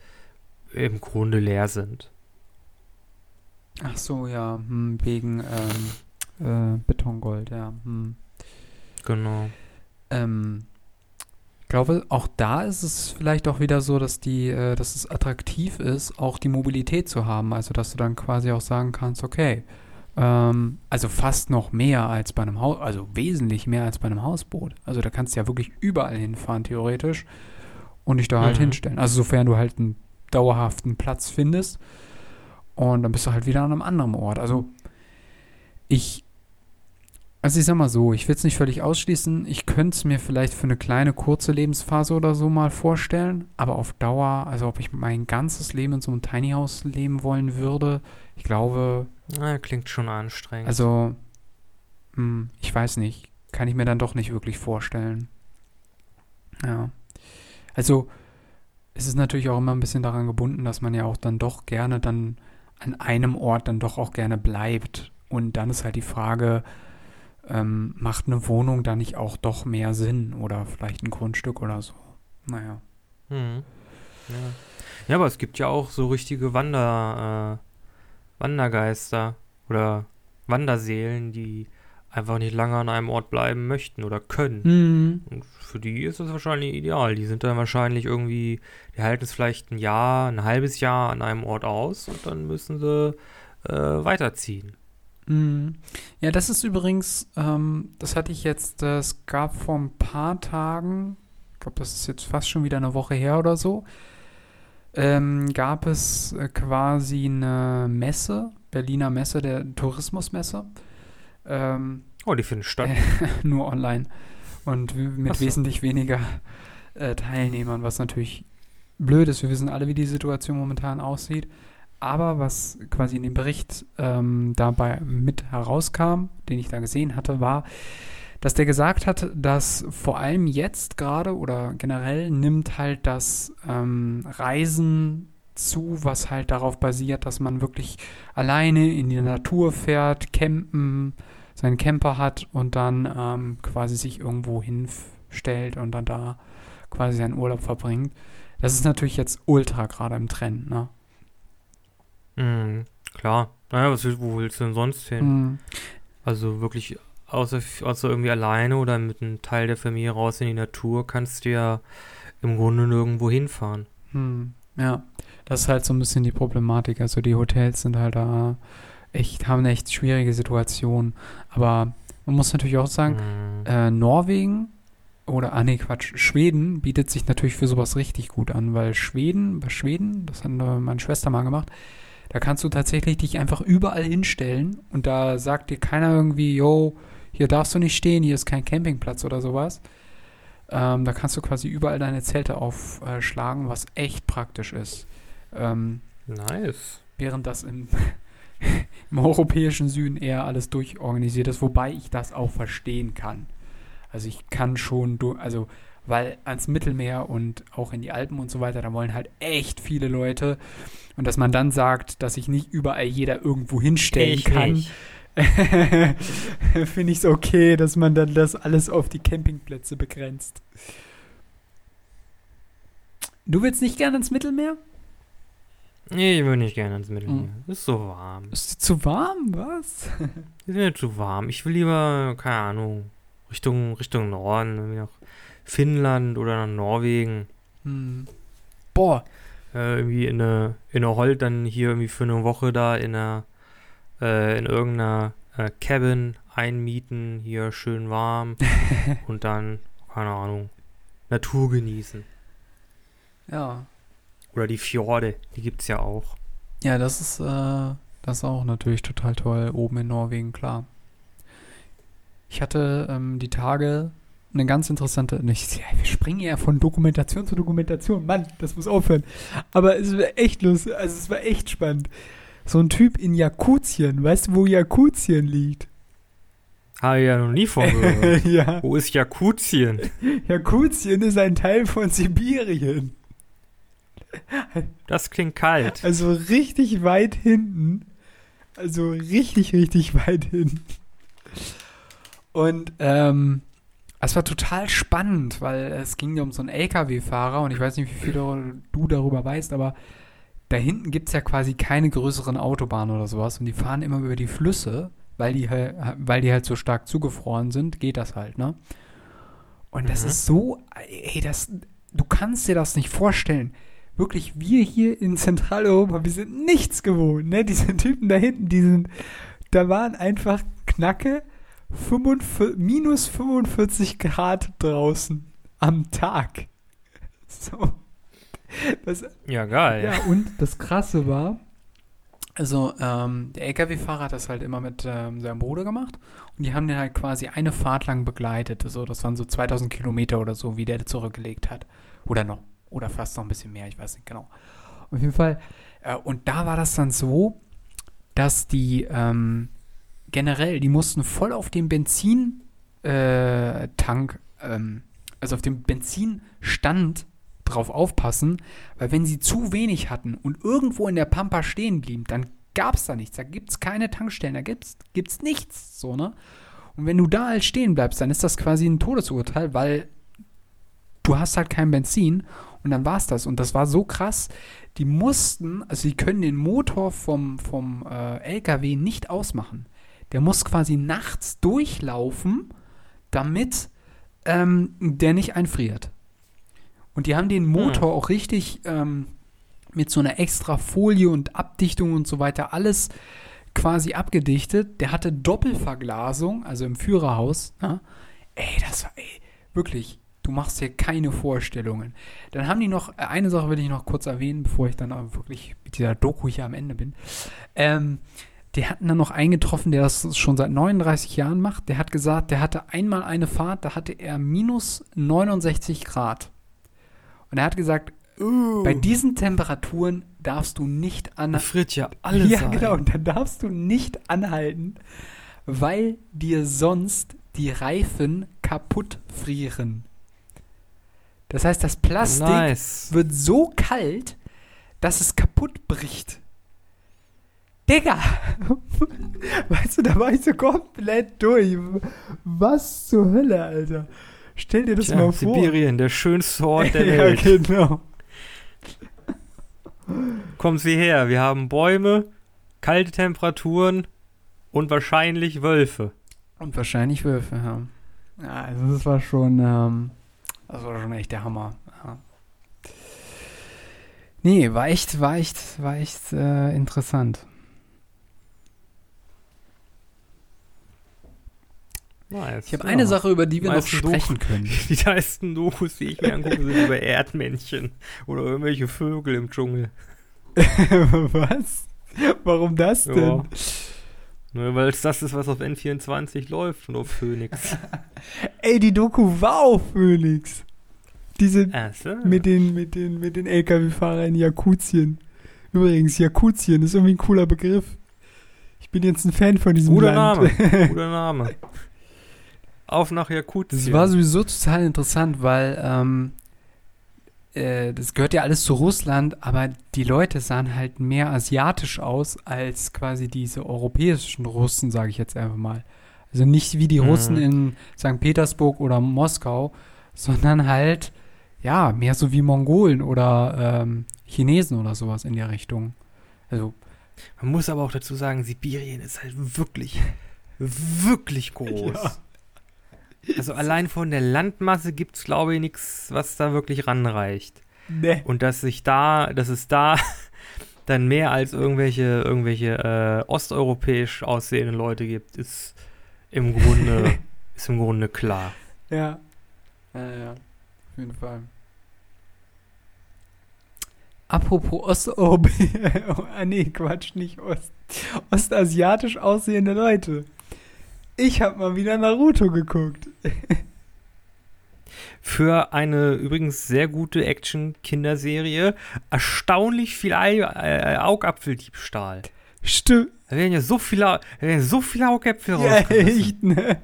im Grunde leer sind. ach so, ja, hm, wegen ähm, äh, Betongold, ja. Hm. Genau. Ähm, ich glaube, auch da ist es vielleicht auch wieder so, dass die, äh, dass es attraktiv ist, auch die Mobilität zu haben. Also dass du dann quasi auch sagen kannst, okay, ähm, also fast noch mehr als bei einem Haus, also wesentlich mehr als bei einem Hausboot. Also da kannst du ja wirklich überall hinfahren, theoretisch, und dich da halt Mhm. hinstellen. Also sofern du halt einen dauerhaften Platz findest. Und dann bist du halt wieder an einem anderen Ort. Also ich also ich sag mal so, ich will es nicht völlig ausschließen. Ich könnte es mir vielleicht für eine kleine, kurze Lebensphase oder so mal vorstellen. Aber auf Dauer, also ob ich mein ganzes Leben in so einem Tiny House leben wollen würde, ich glaube, Na, klingt schon anstrengend. also, hm, ich weiß nicht. Kann ich mir dann doch nicht wirklich vorstellen. Ja. Also, es ist natürlich auch immer ein bisschen daran gebunden, dass man ja auch dann doch gerne dann an einem Ort dann doch auch gerne bleibt. Und dann ist halt die Frage, ähm, macht eine Wohnung da nicht auch doch mehr Sinn oder vielleicht ein Grundstück oder so? Naja. Mhm. Ja. ja, aber es gibt ja auch so richtige Wander, äh, Wandergeister oder Wanderseelen, die einfach nicht lange an einem Ort bleiben möchten oder können. Mhm. Und für die ist das wahrscheinlich ideal. Die sind dann wahrscheinlich irgendwie, die halten es vielleicht ein Jahr, ein halbes Jahr an einem Ort aus und dann müssen sie äh, weiterziehen. Mhm. Ja, das ist übrigens, ähm, das hatte ich jetzt, es gab vor ein paar Tagen, ich glaube, das ist jetzt fast schon wieder eine Woche her oder so, ähm, gab es äh, quasi eine Messe, Berliner Messe, der Tourismusmesse, ähm, Oh, die finden statt. nur online und mit so. wesentlich weniger äh, Teilnehmern, was natürlich blöd ist. Wir wissen alle, wie die Situation momentan aussieht. Aber was quasi in dem Bericht ähm, dabei mit herauskam, den ich da gesehen hatte, war, dass der gesagt hat, dass vor allem jetzt gerade oder generell nimmt halt das ähm, Reisen zu, was halt darauf basiert, dass man wirklich alleine in die Natur fährt, campen, seinen Camper hat und dann ähm, quasi sich irgendwo hinstellt und dann da quasi seinen Urlaub verbringt. Das ist natürlich jetzt ultra gerade im Trend, ne? Mhm, klar. Naja, was, wo willst du denn sonst hin? Mhm. Also wirklich, außer, außer irgendwie alleine oder mit einem Teil der Familie raus in die Natur, kannst du ja im Grunde nirgendwo hinfahren. Hm, ja, das ist halt so ein bisschen die Problematik. Also die Hotels sind halt da echt, haben eine echt schwierige Situation. Aber man muss natürlich auch sagen, Mhm. äh, Norwegen oder, ah nee, Quatsch, Schweden bietet sich natürlich für sowas richtig gut an, weil Schweden, bei Schweden, das hat meine Schwester mal gemacht, da kannst du tatsächlich dich einfach überall hinstellen und da sagt dir keiner irgendwie, yo, hier darfst du nicht stehen, hier ist kein Campingplatz oder sowas. Ähm, da kannst du quasi überall deine Zelte aufschlagen, was echt praktisch ist. Ähm, Nice. während das im, im europäischen Süden eher alles durchorganisiert ist, wobei ich das auch verstehen kann. Also ich kann schon, also weil ans Mittelmeer und auch in die Alpen und so weiter, da wollen halt echt viele Leute und dass man dann sagt, dass sich nicht überall jeder irgendwo hinstellen Ich kann, finde ich es okay, dass man dann das alles auf die Campingplätze begrenzt. Du willst nicht gerne ins Mittelmeer? Nee, ich will nicht gerne ins Mittelmeer. Mhm. Ist so warm. Ist dir zu warm, was? Ist mir zu warm. Ich will lieber, keine Ahnung, Richtung, Richtung Norden, irgendwie nach Finnland oder nach Norwegen. Hm. Boah, äh, irgendwie in eine, in eine Holt dann hier irgendwie für eine Woche da in einer, äh, in irgendeiner äh, Cabin einmieten, hier schön warm und dann, keine Ahnung, Natur genießen. Ja. Oder die Fjorde, die gibt's ja auch. Ja, das ist, äh, das ist auch natürlich total toll, oben in Norwegen, klar. Ich hatte ähm, die Tage eine ganz interessante, nicht, ja, wir springen ja von Dokumentation zu Dokumentation, Mann, das muss aufhören. Aber es war echt lustig, also es war echt spannend. So ein Typ in Jakutien, weißt du, wo Jakutien liegt? Habe ich ja noch nie von gehört. ja. Wo ist Jakutien? Jakutien ist ein Teil von Sibirien. Das klingt kalt. Also richtig weit hinten. Also richtig, richtig weit hinten. Und ähm, es war total spannend, weil es ging ja um so einen LKW-Fahrer und ich weiß nicht, wie viel du darüber weißt, aber da hinten gibt es ja quasi keine größeren Autobahnen oder sowas und die fahren immer über die Flüsse, weil die, halt, weil die halt so stark zugefroren sind, geht das halt, ne? Und das Mhm. ist so, ey, das, du kannst dir das nicht vorstellen. Wirklich, wir hier in Zentraleuropa, wir sind nichts gewohnt, ne? Diese Typen da hinten, die sind, da waren einfach Knacke 45, minus 45 Grad draußen am Tag. So. Das, Ja, geil. ja, und das Krasse war, also ähm, der LKW-Fahrer hat das halt immer mit ähm, seinem Bruder gemacht und die haben den halt quasi eine Fahrt lang begleitet. So, das waren so 2000 Kilometer oder so, wie der zurückgelegt hat. Oder noch, oder fast noch ein bisschen mehr, ich weiß nicht genau. Auf jeden Fall, äh, und da war das dann so, dass die ähm, generell, die mussten voll auf dem Benzintank, äh, ähm, also auf dem Benzinstand drauf aufpassen, weil wenn sie zu wenig hatten und irgendwo in der Pampa stehen blieben, dann gab es da nichts. Da gibt es keine Tankstellen, da gibt es nichts. So, ne? Und wenn du da halt stehen bleibst, dann ist das quasi ein Todesurteil, weil du hast halt kein Benzin und dann war es das. Und das war so krass, die mussten, also die können den Motor vom, vom äh, LKW nicht ausmachen. Der muss quasi nachts durchlaufen, damit ähm, der nicht einfriert. Und die haben den Motor auch richtig ähm, mit so einer extra Folie und Abdichtung und so weiter alles quasi abgedichtet. Der hatte Doppelverglasung, also im Führerhaus. Ne? Ey, das war, ey, wirklich, du machst dir keine Vorstellungen. Dann haben die noch, äh, eine Sache will ich noch kurz erwähnen, bevor ich dann wirklich mit dieser Doku hier am Ende bin. Ähm, die hatten dann noch einen getroffen, der das schon seit 39 Jahren macht. Der hat gesagt, der hatte einmal eine Fahrt, da hatte er minus 69 Grad. Und er hat gesagt, bei diesen Temperaturen darfst du nicht Da anhalten. friert ja alles Ja, ein. genau. Und dann darfst du nicht anhalten, weil dir sonst die Reifen kaputt frieren. Das heißt, das Plastik Nice. wird so kalt, dass es kaputt bricht. Digga! Weißt du, da war ich so komplett durch. Was zur Hölle, Alter? Stell dir das Tja, mal vor. Sibirien, der schönste Ort der ja, Welt. genau. Kommen Sie her, wir haben Bäume, kalte Temperaturen und wahrscheinlich Wölfe. Und wahrscheinlich Wölfe, ja. Ja, also das war schon, ähm, das war schon echt der Hammer. Ja. Nee, war echt, war echt, war echt äh, interessant. Nice. Ich habe ja. eine Sache, über die wir noch sprechen können. Die meisten Dokus, die ich mir angucke, sind über Erdmännchen oder irgendwelche Vögel im Dschungel. Was? Warum das denn? Ja. Nur weil es das ist, was auf N24 läuft und auf Phoenix. Ey, die Doku war auf Phoenix. Diese so. mit den, mit den, mit den LKW-Fahrern in Jakutien. Übrigens, Jakutien ist irgendwie ein cooler Begriff. Ich bin jetzt ein Fan von diesem Guter Land. Name. Guter Name. Auf nach Das Jakutien. war sowieso total interessant, weil ähm, äh, das gehört ja alles zu Russland, aber die Leute sahen halt mehr asiatisch aus als quasi diese europäischen Russen, sage ich jetzt einfach mal. Also nicht wie die Mhm. Russen in St. Petersburg oder Moskau, sondern halt, ja, mehr so wie Mongolen oder ähm, Chinesen oder sowas in der Richtung. Also, Man muss aber auch dazu sagen, Sibirien ist halt wirklich, wirklich groß. Ja. Also allein von der Landmasse gibt es, glaube ich, nichts, was da wirklich ranreicht. Nee. Und dass sich da, dass es da dann mehr als irgendwelche, irgendwelche äh, osteuropäisch aussehenden Leute gibt, ist im Grunde, ist im Grunde klar. Ja. Ja, ja. Auf jeden Fall. Apropos Osteuropäer. ah, nee, Quatsch, nicht Ost. Ostasiatisch aussehende Leute. Ich habe mal wieder Naruto geguckt. Für eine übrigens sehr gute Action-Kinderserie erstaunlich viel Ei, äh, Augapfeldiebstahl. Stimmt. Da werden ja so viele, werden so viele Augäpfel Ja, echt, ne?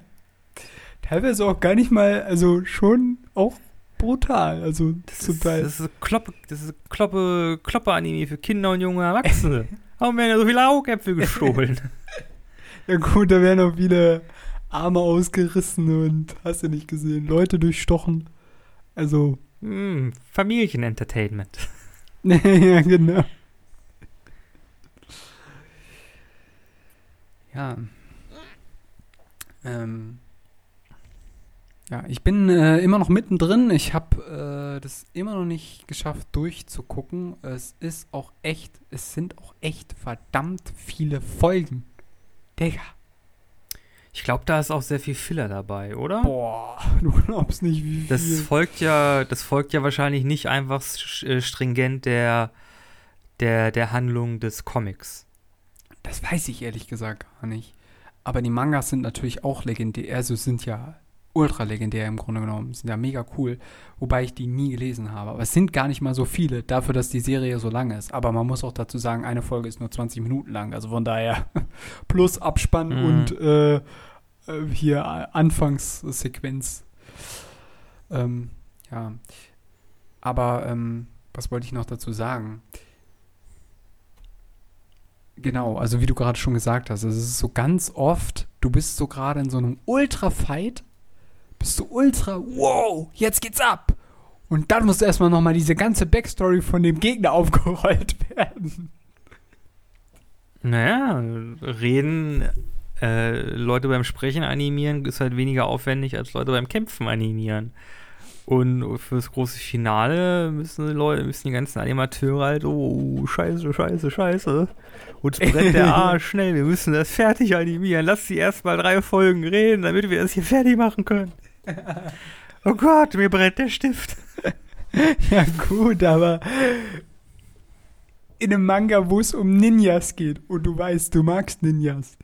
Teilweise auch gar nicht mal, also schon auch brutal. Also Das zum ist, Teil. das ist Kloppe, das ist Kloppe, Kloppe-Anime für Kinder und junge Erwachsene. Warum werden ja so viele Augäpfel gestohlen? Ja gut, da werden auch viele Arme ausgerissen und hast du nicht gesehen, Leute durchstochen. Also, hm, Familienentertainment. ja, genau. Ja. Ähm. Ja, ich bin äh, immer noch mittendrin. Ich habe äh, das immer noch nicht geschafft durchzugucken. Es ist auch echt, es sind auch echt verdammt viele Folgen. Digga. Ich glaube, da ist auch sehr viel Filler dabei, oder? Boah, du glaubst nicht, wie viel. Das folgt ja, das folgt ja wahrscheinlich nicht einfach äh, stringent der, der, der Handlung des Comics. Das weiß ich ehrlich gesagt gar nicht. Aber die Mangas sind natürlich auch legendär, also sind ja ultra legendär im Grunde genommen, sind ja mega cool, wobei ich die nie gelesen habe. Aber es sind gar nicht mal so viele, dafür, dass die Serie so lang ist. Aber man muss auch dazu sagen, eine Folge ist nur 20 Minuten lang, also von daher plus Abspann Mhm. und äh, äh, hier Anfangssequenz. Ähm, ja. Aber ähm, was wollte ich noch dazu sagen? Genau, also wie du gerade schon gesagt hast, es ist so ganz oft, du bist so gerade in so einem Ultra-Fight, bist du ultra, wow, jetzt geht's ab. Und dann muss erstmal nochmal diese ganze Backstory von dem Gegner aufgerollt werden. Naja, reden, äh, Leute beim Sprechen animieren ist halt weniger aufwendig als Leute beim Kämpfen animieren. Und fürs große Finale müssen die Leute, müssen die ganzen Animateure halt, oh, scheiße, scheiße, scheiße. Uns brennt der Arsch schnell, wir müssen das fertig animieren. Lass sie erst mal drei Folgen reden, damit wir das hier fertig machen können. Oh Gott, mir brennt der Stift. Ja gut, aber in einem Manga, wo es um Ninjas geht und du weißt, du magst Ninjas,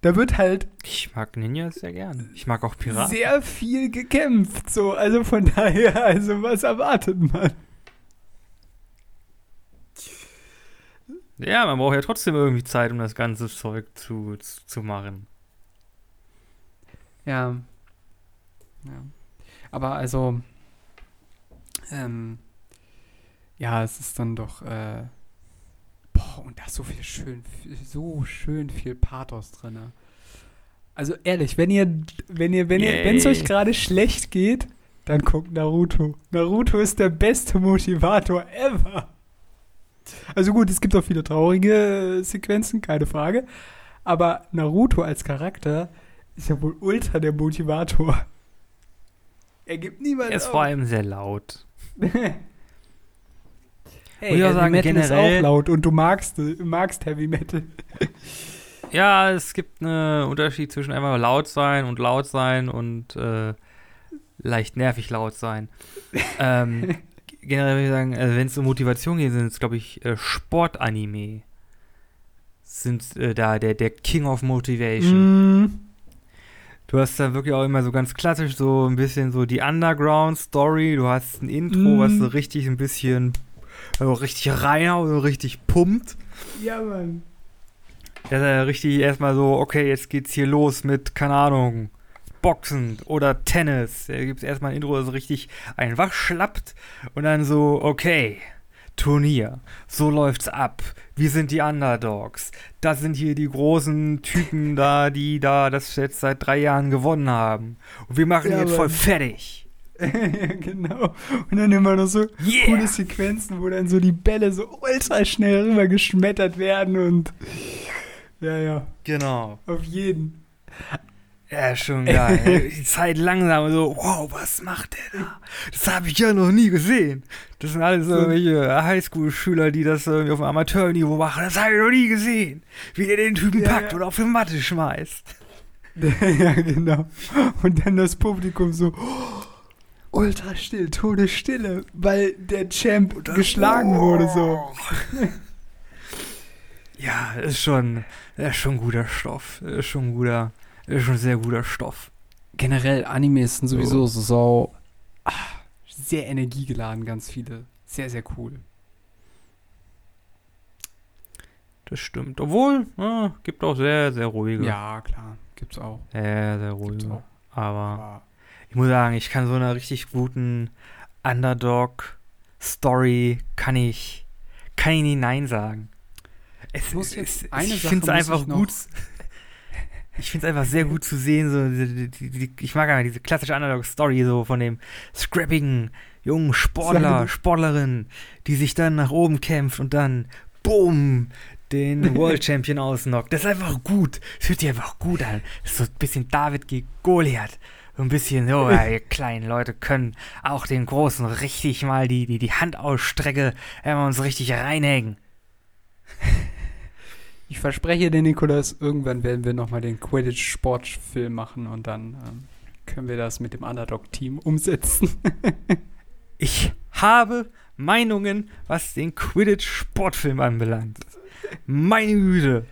da wird halt Ich mag Ninjas sehr gerne. Ich mag auch Piraten. sehr viel gekämpft. So, also von daher, also was erwartet man? Ja, man braucht ja trotzdem irgendwie Zeit, um das ganze Zeug zu, zu, zu machen. Ja. ja. Aber also, ähm, ja, es ist dann doch, äh, boah, und da ist so viel schön, so schön viel Pathos drin. Also ehrlich, wenn ihr, wenn ihr, wenn ihr, Yay. wenn es euch gerade schlecht geht, dann guckt Naruto. Naruto ist der beste Motivator ever. Also gut, es gibt auch viele traurige äh, Sequenzen, keine Frage. Aber Naruto als Charakter ist ja wohl ultra der Motivator. Er gibt niemanden Er ist auf. vor allem sehr laut. hey, Heavy sagen, Metal ist generell- auch laut und du magst, magst Heavy Metal. Ja, es gibt einen Unterschied zwischen einfach laut sein und laut sein und äh, leicht nervig laut sein. ähm, generell würde ich sagen, also wenn es um Motivation geht, sind es, glaube ich, äh, Sportanime. Sind äh, da der, der King of Motivation. Mm, Du hast da wirklich auch immer so ganz klassisch so ein bisschen so die Underground-Story. Du hast ein Intro, Mhm. was so richtig ein bisschen so richtig reinhaut, so richtig pumpt. ja, Mann. Ja, da richtig erstmal so, okay, jetzt geht's hier los mit, keine Ahnung, Boxen oder Tennis. Da gibt's erstmal ein Intro, das so richtig einfach schlappt und dann so, okay, Turnier, so läuft's ab. Wir sind die Underdogs. Das sind hier die großen Typen da, die da das jetzt seit drei Jahren gewonnen haben. Und wir machen Ja, jetzt voll fertig. Ja, genau. Und dann immer noch so Yeah! coole Sequenzen, wo dann so die Bälle so ultra schnell rüber geschmettert werden und ja, ja, Genau. auf jeden. Ja, schon geil. Die Zeit langsam so, wow, was macht der da? Das habe ich ja noch nie gesehen. Das sind alles so irgendwelche Highschool-Schüler, die das irgendwie auf dem Amateurniveau machen. Das habe ich noch nie gesehen. Wie der den Typen Ja, packt ja. und auf die Matte schmeißt. ja, genau. Und dann das Publikum so oh, ultra still, Todesstille, weil der Champ geschlagen wurde so. Ja, ist schon, ist schon guter Stoff. Ist schon guter, ist schon sehr guter Stoff. Generell Animes sind sowieso so, so ah, sehr energiegeladen, ganz viele. Sehr, sehr cool. Das stimmt. Obwohl, ah, gibt auch sehr, sehr ruhige. Ja, klar, gibt's auch. Sehr, sehr Gibt's ruhige. Aber ich muss sagen, ich kann so einer richtig guten Underdog-Story kann ich, kann ich nie Nein sagen. Es, Ich muss jetzt es, eine ich finde es einfach ich gut. Ich finde es einfach sehr gut zu sehen, so die, die, die, ich mag einfach diese klassische Underdog-Story so von dem scrappigen jungen Sportler, Sportlerin, die sich dann nach oben kämpft und dann boom den World Champion ausnockt. Das ist einfach gut. Es fühlt sich einfach gut an. Das ist so ein bisschen David gegen Goliath. So ein bisschen, so, ja, ihr kleinen Leute können auch den Großen richtig mal die, die, die Hand ausstrecke, wenn wir uns richtig reinhängen. ich verspreche dir, Nikolas, irgendwann werden wir nochmal den Quidditch-Sportfilm machen und dann ähm, können wir das mit dem Underdog-Team umsetzen. Ich habe Meinungen, was den Quidditch-Sportfilm anbelangt. Meine Güte.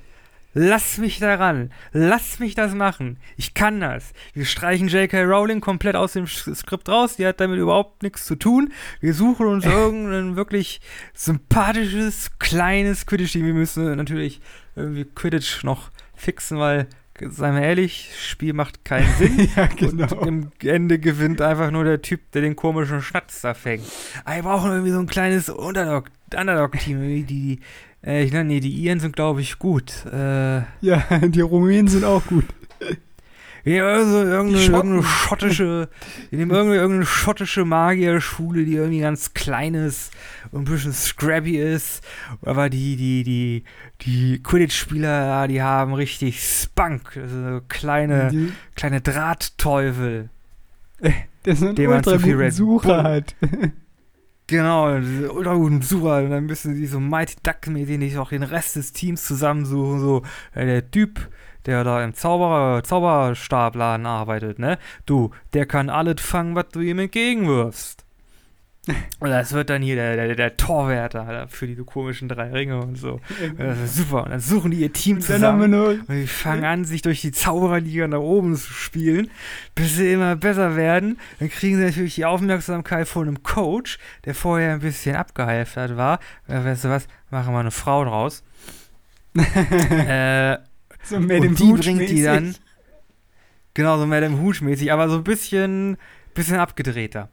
Lass mich daran. Lass mich das machen. Ich kann das. Wir streichen J.K. Rowling komplett aus dem Skript raus. Die hat damit überhaupt nichts zu tun. Wir suchen uns irgendein wirklich sympathisches, kleines Quidditch-Team. Wir müssen natürlich irgendwie Quidditch noch fixen, weil, seien wir ehrlich, Spiel macht keinen Sinn. ja, Und im Ende gewinnt einfach nur der Typ, der den komischen Schnatz da fängt. Aber wir brauchen irgendwie so ein kleines Underdog- Underdog-Team. Irgendwie die, äh, ich nee, die Iren sind, glaube ich, gut. Äh, Ja, die Rumänen sind auch gut. ja, also irgendeine, irgendeine schottische, die nehmen irgendeine, irgendeine schottische Magierschule, die irgendwie ganz klein ist und ein bisschen scrappy ist. Aber die, die, die, die Quidditch-Spieler, die haben richtig Spunk. Also kleine, Die, kleine Drahtteufel. der so einen Dem man ultra zu viel guten Red Sucher Bull- hat. Genau, diese ultra guten Sucher. Und dann müssen sie so Mighty Duck, mit denen auch den Rest des Teams zusammensuchen. So, äh, der Typ, der da im Zauberer, Zauberstabladen arbeitet, ne? Du, der kann alles fangen, was du ihm entgegenwirfst. Und das wird dann hier der, der, der Torwärter für diese komischen drei Ringe und so. Das ist super. Und dann suchen die ihr Team zusammen. Und die fangen an, sich durch die Zaubererliga nach oben zu spielen, bis sie immer besser werden. Dann kriegen sie natürlich die Aufmerksamkeit von einem Coach, der vorher ein bisschen abgehalftert war. Äh, weißt du was, machen wir eine Frau draus. äh, so mehr dem und die Hut bringt die mäßig. dann, genau so Madame Hooch mäßig, aber so ein bisschen, bisschen abgedrehter.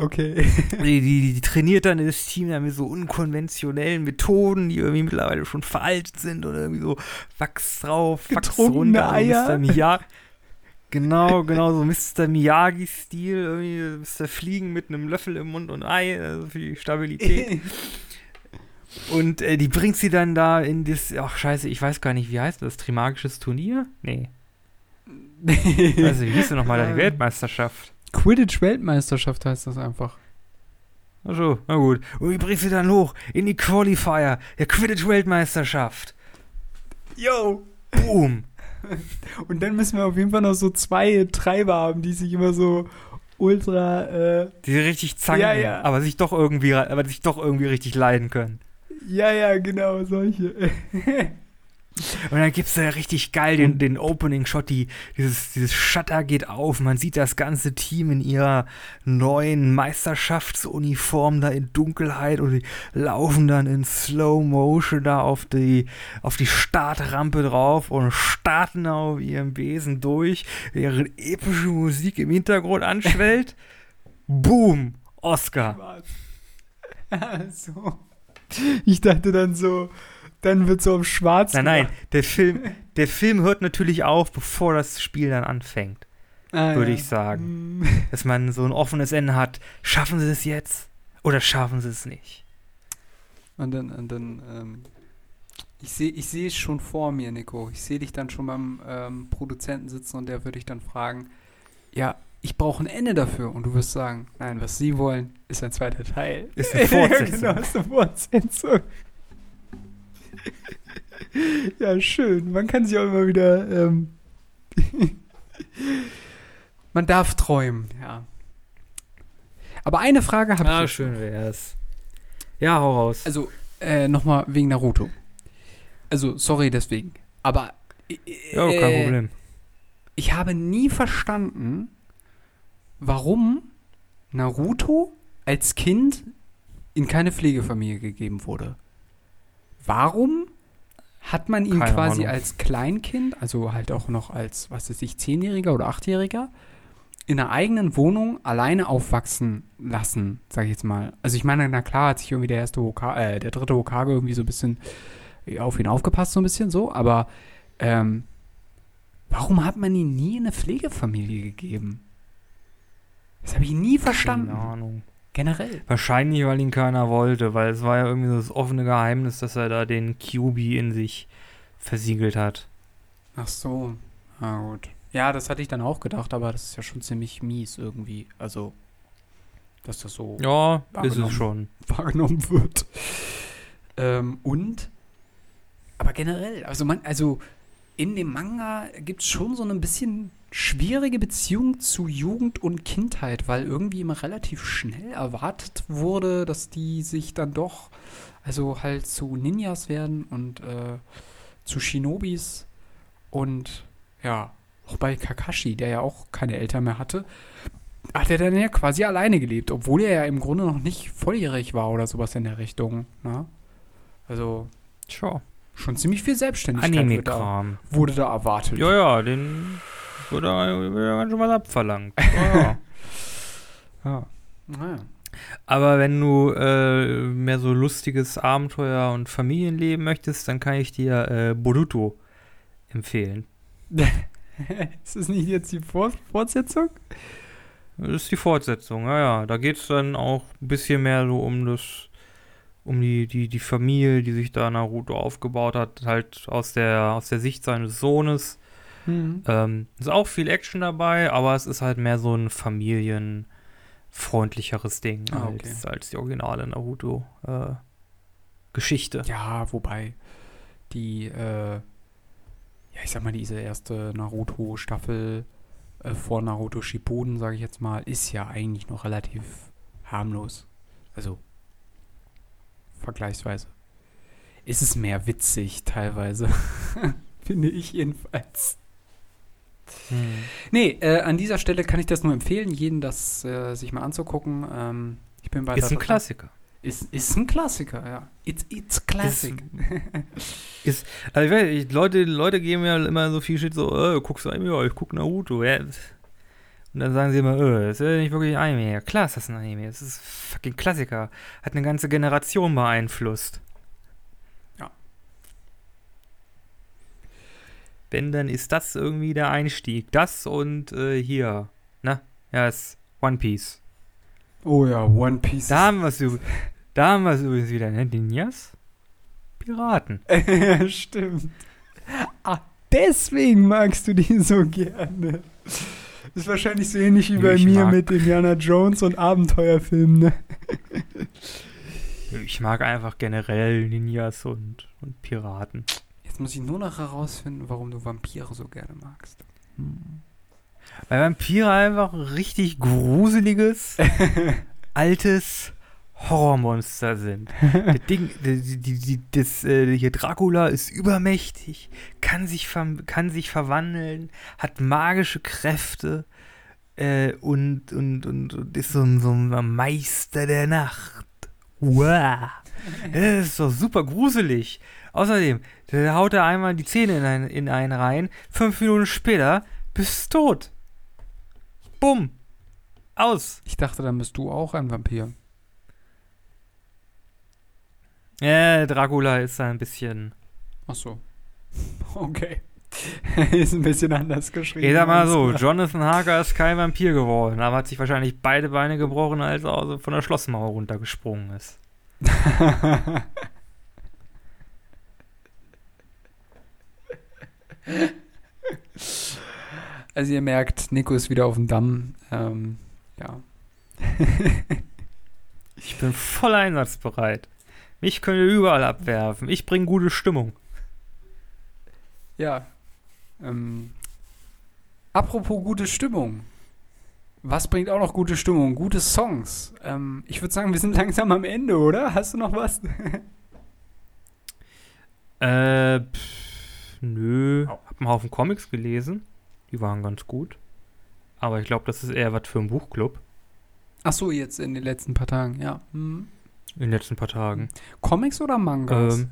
Okay. Die, die, die trainiert dann das Team dann mit so unkonventionellen Methoden, die irgendwie mittlerweile schon veraltet sind oder irgendwie so Wachs drauf, Wachs runter. Eier. Mr. Miyagi. Genau, genau, so Mr. Miyagi-Stil, irgendwie Mr. Fliegen mit einem Löffel im Mund und Ei, also für die Stabilität. und äh, die bringt sie dann da in das, ach scheiße, ich weiß gar nicht, wie heißt das, Trimagisches Turnier? Nee. Also, wie hieß denn nochmal da die Ähm. Weltmeisterschaft? Quidditch-Weltmeisterschaft heißt das einfach. Ach so, na gut. Und wie bringst du dann hoch in die Qualifier der Quidditch-Weltmeisterschaft? Yo! Boom. Und dann müssen wir auf jeden Fall noch so zwei Treiber haben, die sich immer so ultra, äh, Die richtig zanken, Ja, ja. aber sich doch irgendwie, aber sich doch irgendwie richtig leiden können. ja, ja, genau, solche. Und dann gibt's da richtig geil den, den Opening-Shot, die, dieses, dieses Shutter geht auf, man sieht das ganze Team in ihrer neuen Meisterschaftsuniform da in Dunkelheit und die laufen dann in Slow Motion da auf die, auf die Startrampe drauf und starten auf ihrem Besen durch, während epische Musik im Hintergrund anschwellt. Boom! Oscar. So. Ich dachte dann so, dann wird so auf schwarz. Nein, nein, der Film, der Film hört natürlich auf, bevor das Spiel dann anfängt. Ah, würde ja. ich sagen. Mm. dass man so ein offenes Ende hat. Schaffen sie es jetzt oder schaffen sie es nicht? Und dann, und dann, ähm, Ich sehe ich es schon vor mir, Nico. Ich sehe dich dann schon beim ähm, Produzenten sitzen und der würde dich dann fragen, ja, ich brauche ein Ende dafür. Und du wirst sagen, nein, was sie wollen, ist ein zweiter Teil. Ist eine Fortsetzung. genau, ist eine Fortsetzung. Ja, schön. Man kann sich auch immer wieder. Ähm Man darf träumen, ja. Aber eine Frage habe Ah, ich. schön wär's. Ja, hau raus. Also, äh, nochmal wegen Naruto. Also, sorry deswegen. Aber. Äh, ja, kein Problem. Ich habe nie verstanden, warum Naruto als Kind in keine Pflegefamilie gegeben wurde. Warum hat man ihn Keine quasi Ahnung. als Kleinkind, also halt auch noch als, was weiß ich, Zehnjähriger oder Achtjähriger, in einer eigenen Wohnung alleine aufwachsen lassen, sag ich jetzt mal. Also ich meine, na klar hat sich irgendwie der erste Hokage, äh, der dritte Hokage irgendwie so ein bisschen auf ihn aufgepasst, so ein bisschen so, aber ähm, warum hat man ihn nie in eine Pflegefamilie gegeben? Das habe ich nie verstanden. Keine Ahnung. Generell. Wahrscheinlich, weil ihn keiner wollte, weil es war ja irgendwie so das offene Geheimnis, dass er da den QB in sich versiegelt hat. Ach so. Na gut. Ja, das hatte ich dann auch gedacht, aber das ist ja schon ziemlich mies irgendwie. Also, dass das so Ja, ist Wahrgenommen. es schon. wahrgenommen wird. Ähm, und, aber generell, also man, also in dem Manga gibt es schon so ein bisschen schwierige Beziehung zu Jugend und Kindheit, weil irgendwie immer relativ schnell erwartet wurde, dass die sich dann doch, also halt zu Ninjas werden und äh, zu Shinobis und ja, auch bei Kakashi, der ja auch keine Eltern mehr hatte, hat er dann ja quasi alleine gelebt, obwohl er ja im Grunde noch nicht volljährig war oder sowas in der Richtung. Ne? Also Tja, schon ziemlich viel Selbstständigkeit wurde da, wurde da erwartet. Ja, ja, den wird da wird da ganz schön was abverlangt. Ja, ja. ja. Naja. Aber wenn du äh, mehr so lustiges Abenteuer und Familienleben möchtest, dann kann ich dir äh, Boruto empfehlen. ist das nicht jetzt die Vor Fortsetzung? Das ist die Fortsetzung, ja, ja. Da geht es dann auch ein bisschen mehr so um das, um die, die, die Familie, die sich da Naruto aufgebaut hat, halt aus der, aus der Sicht seines Sohnes. Mhm. Ähm, ist auch viel Action dabei, aber es ist halt mehr so ein familienfreundlicheres Ding Ah, okay. als, als die originale Naruto-Geschichte. Ja, wobei die, äh, ja, ich sag mal, diese erste Naruto-Staffel äh, vor Naruto Shippuden, sage ich jetzt mal, ist ja eigentlich noch relativ harmlos. Also, vergleichsweise. Ist es mehr witzig teilweise. Finde ich jedenfalls. Hm. Nee, äh, an dieser Stelle kann ich das nur empfehlen, jeden das äh, sich mal anzugucken. Ähm, ich bin bei Ist ein der- Klassiker. Ist, ist ein Klassiker, ja. It's, it's classic. Also ich weiß, ich, Leute, Leute geben mir immer so viel Shit, so, äh, guckst du Anime? Ja, ich guck Naruto. Ja. Und dann sagen sie immer, äh, das ist ja nicht wirklich ein Anime. Ja, klar ist das ein Anime. Das ist fucking Klassiker. Hat eine ganze Generation beeinflusst. Wenn, dann ist das irgendwie der Einstieg. Das und äh, hier, ne? Ja, ist One Piece. oh ja, One Piece. Da haben wir es da haben wir es übrigens wieder, ne? Ninjas? Piraten. Ja, Stimmt. Ah, deswegen magst du die so gerne. Ist wahrscheinlich so ähnlich wie bei ich mir mag- mit Indiana Jones und Abenteuerfilmen, ne? Ich mag einfach generell Ninjas und, und Piraten. Muss ich nur noch herausfinden, warum du Vampire so gerne magst. Weil Vampire einfach ein richtig gruseliges, altes Horrormonster sind. Das Ding, die, die, die, das, äh, hier Dracula ist übermächtig, kann sich, kann sich verwandeln, hat magische Kräfte äh, und, und, und, und ist so ein, so ein Meister der Nacht. Wow. Das ist doch super gruselig. Außerdem, da haut er einmal die Zähne in, ein, in einen rein, fünf Minuten später bist du tot. Bumm. Aus. Ich dachte, dann bist du auch ein Vampir. Ja, Dracula ist da ein bisschen. Ach so. Okay. ist ein bisschen anders geschrieben. Ich sag mal so. Jonathan Harker ist kein Vampir geworden, aber hat sich wahrscheinlich beide Beine gebrochen, als er von der Schlossmauer runtergesprungen ist. Also ihr merkt, Nico ist wieder auf dem Damm. Ähm, ja. Ich bin voll einsatzbereit. Mich könnt ihr überall abwerfen. Ich bringe gute Stimmung. Ja. Ähm, apropos gute Stimmung. Was bringt auch noch gute Stimmung? Gute Songs. Ähm, ich würde sagen, wir sind langsam am Ende, oder? Hast du noch was? Äh, pff, nö. Hab einen Haufen Comics gelesen. Die waren ganz gut. Aber ich glaube, das ist eher was für einen Buchclub Ach so, jetzt in den letzten paar Tagen, ja. Hm. in den letzten paar Tagen. Comics oder Mangas? Ähm,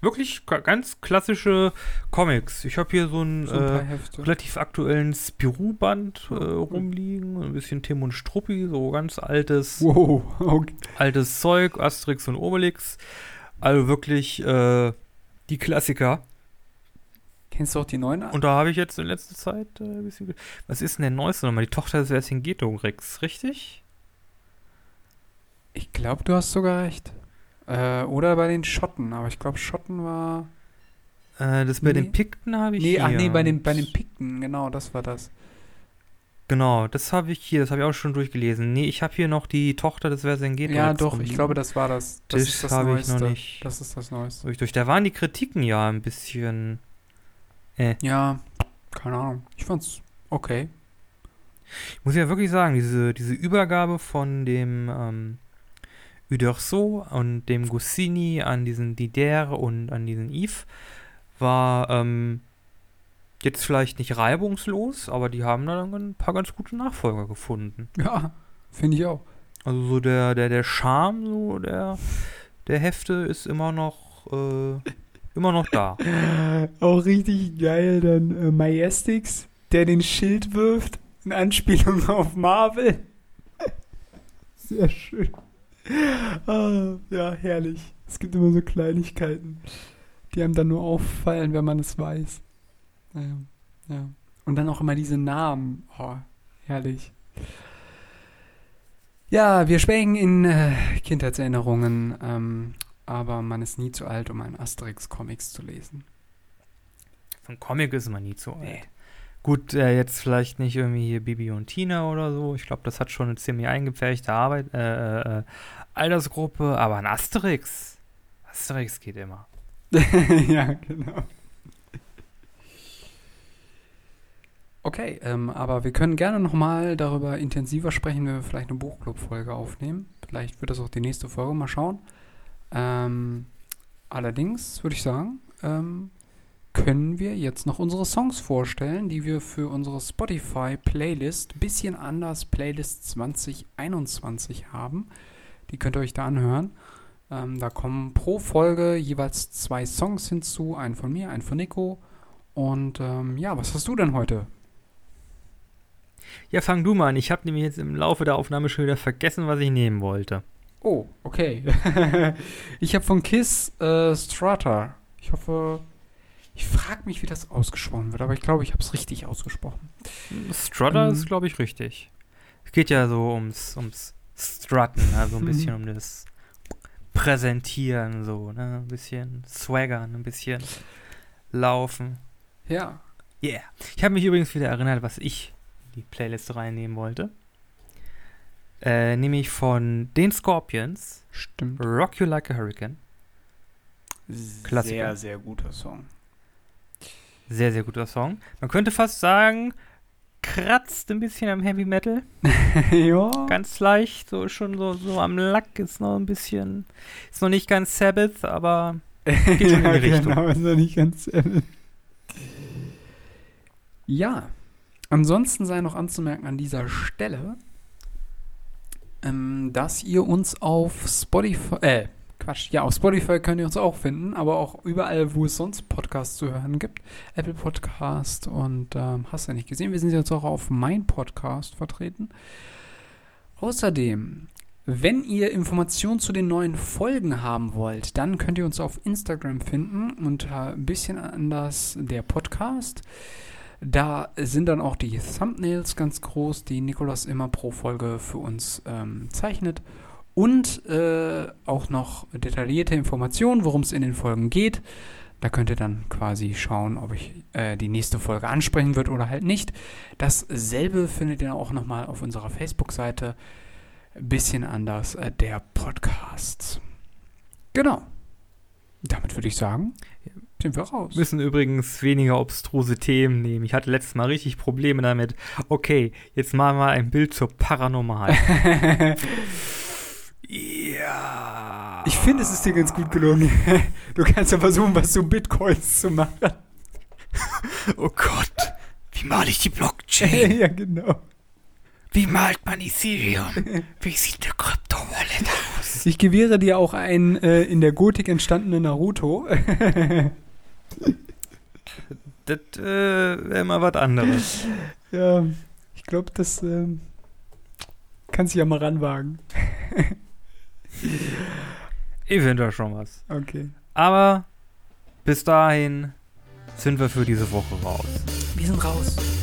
wirklich ga- ganz klassische Comics. Ich habe hier so einen so ein äh, relativ aktuellen Spirou-Band äh, rumliegen. Ein bisschen Tim und Struppi, so ganz altes, Wow, okay. altes Zeug, Asterix und Obelix. Also wirklich äh, die Klassiker. Kennst du auch die neuen? Und da habe ich jetzt in letzter Zeit äh, ein bisschen. Was ist denn der neueste nochmal? Die Tochter des Vercingetorix, richtig? Ich glaube, du hast sogar recht. Äh, oder bei den Schotten, aber ich glaube, Schotten war. Äh, das bei Nee. den Pikten habe ich Nee, hier. ach nee, bei den, bei den Pikten, genau, das war das. Genau, das habe ich hier, das habe ich auch schon durchgelesen. Nee, ich habe hier noch die Tochter des Vercingetorix. ja, doch, ich glaube, das war das. Das, Das ist das habe ich Neueste. noch nicht. Das ist das Neueste. Durch, durch. Da waren die Kritiken ja ein bisschen. Ja, keine Ahnung. Ich fand's okay. Ich muss ja wirklich sagen, diese, diese Übergabe von dem ähm, Uderso und dem Goscinny an diesen Dider und an diesen Yves war ähm, jetzt vielleicht nicht reibungslos, aber die haben da dann ein paar ganz gute Nachfolger gefunden. Ja, finde ich auch. Also so der, der, der Charme so der, der Hefte ist immer noch äh, immer noch da. Auch richtig geil dann äh, Majestix, der den Schild wirft, in Anspielung auf Marvel. Sehr schön. Ah, ja, herrlich. Es gibt immer so Kleinigkeiten, die einem dann nur auffallen, wenn man es weiß. Naja, ja. Und dann auch immer diese Namen. Oh, herrlich. Ja, wir schwelgen in äh, Kindheitserinnerungen, ähm, aber man ist nie zu alt, um einen Asterix-Comics zu lesen. Ein Comic ist man nie zu alt. Nee. Gut, äh, jetzt vielleicht nicht irgendwie hier Bibi und Tina oder so. Ich glaube, das hat schon eine ziemlich eingepferchte Arbeit, äh, äh, Altersgruppe, aber ein Asterix. Asterix geht immer. ja, genau. Okay, ähm, aber wir können gerne nochmal darüber intensiver sprechen, wenn wir vielleicht eine Buchclub-Folge aufnehmen. Vielleicht wird das auch die nächste Folge, mal schauen. Ähm, allerdings würde ich sagen, ähm, können wir jetzt noch unsere Songs vorstellen, die wir für unsere Spotify-Playlist, bisschen anders, Playlist 2021 haben. Die könnt ihr euch da anhören. Ähm, da kommen pro Folge jeweils zwei Songs hinzu, einen von mir, einen von Nico. Und ähm, ja, was hast du denn heute? Ja, fang du mal an. Ich habe nämlich jetzt im Laufe der Aufnahme schon wieder vergessen, was ich nehmen wollte. Oh, okay. ich habe von Kiss äh, Strata. Ich hoffe, ich frage mich, wie das ausgesprochen wird, aber ich glaube, ich habe es richtig ausgesprochen. Strutter Ähm. ist, glaube ich, richtig. Es geht ja so ums, ums Strutten, also ein bisschen um das Präsentieren, so, ne? Ein bisschen swaggern, ein bisschen laufen. Ja. Yeah. Ich habe mich übrigens wieder erinnert, was ich die Playlist reinnehmen wollte. Äh, nämlich von den Scorpions, Stimmt. Rock You Like a Hurricane. Klassiker. Sehr, sehr guter Song. Sehr, sehr guter Song. Man könnte fast sagen, kratzt ein bisschen am Heavy Metal. ja. Ganz leicht, so schon so, so am Lack ist noch ein bisschen, ist noch nicht ganz Sabbath, aber geht schon in die Richtung. Genau, ist noch nicht ganz ehrlich. Ja, ansonsten sei noch anzumerken an dieser Stelle, ähm, dass ihr uns auf Spotify, äh, Quatsch, ja, auf Spotify könnt ihr uns auch finden, aber auch überall, wo es sonst Podcasts zu hören gibt. Apple Podcast und ähm, hast du nicht gesehen, wir sind jetzt auch auf mein Podcast vertreten. Außerdem, wenn ihr Informationen zu den neuen Folgen haben wollt, dann könnt ihr uns auf Instagram finden unter ein bisschen anders der Podcast. Da sind dann auch die Thumbnails ganz groß, die Nikolas immer pro Folge für uns ähm, zeichnet. Und äh, auch noch detaillierte Informationen, worum es in den Folgen geht. Da könnt ihr dann quasi schauen, ob ich äh, die nächste Folge ansprechen wird oder halt nicht. Dasselbe findet ihr auch nochmal auf unserer Facebook-Seite. Bisschen anders, äh, der Podcast. Genau. Damit würde ich sagen, sind wir raus. Wir müssen übrigens weniger obstruse Themen nehmen. Ich hatte letztes Mal richtig Probleme damit. Okay, jetzt machen wir ein Bild zur Paranormal. ja. Ich finde, es ist dir ganz gut gelungen. Du kannst ja versuchen, was zu Bitcoins zu machen. Oh Gott. Wie male ich die Blockchain? ja, genau. Wie malt man Ethereum? Wie sieht eine Kryptowallet aus? Ich gewähre dir auch ein äh, in der Gotik entstandener Naruto. Das äh, wäre mal was anderes. ja, ich glaube, das ähm, kannst du ja mal ranwagen. Eventuell schon was. Okay. Aber bis dahin sind wir für diese Woche raus. Wir sind raus.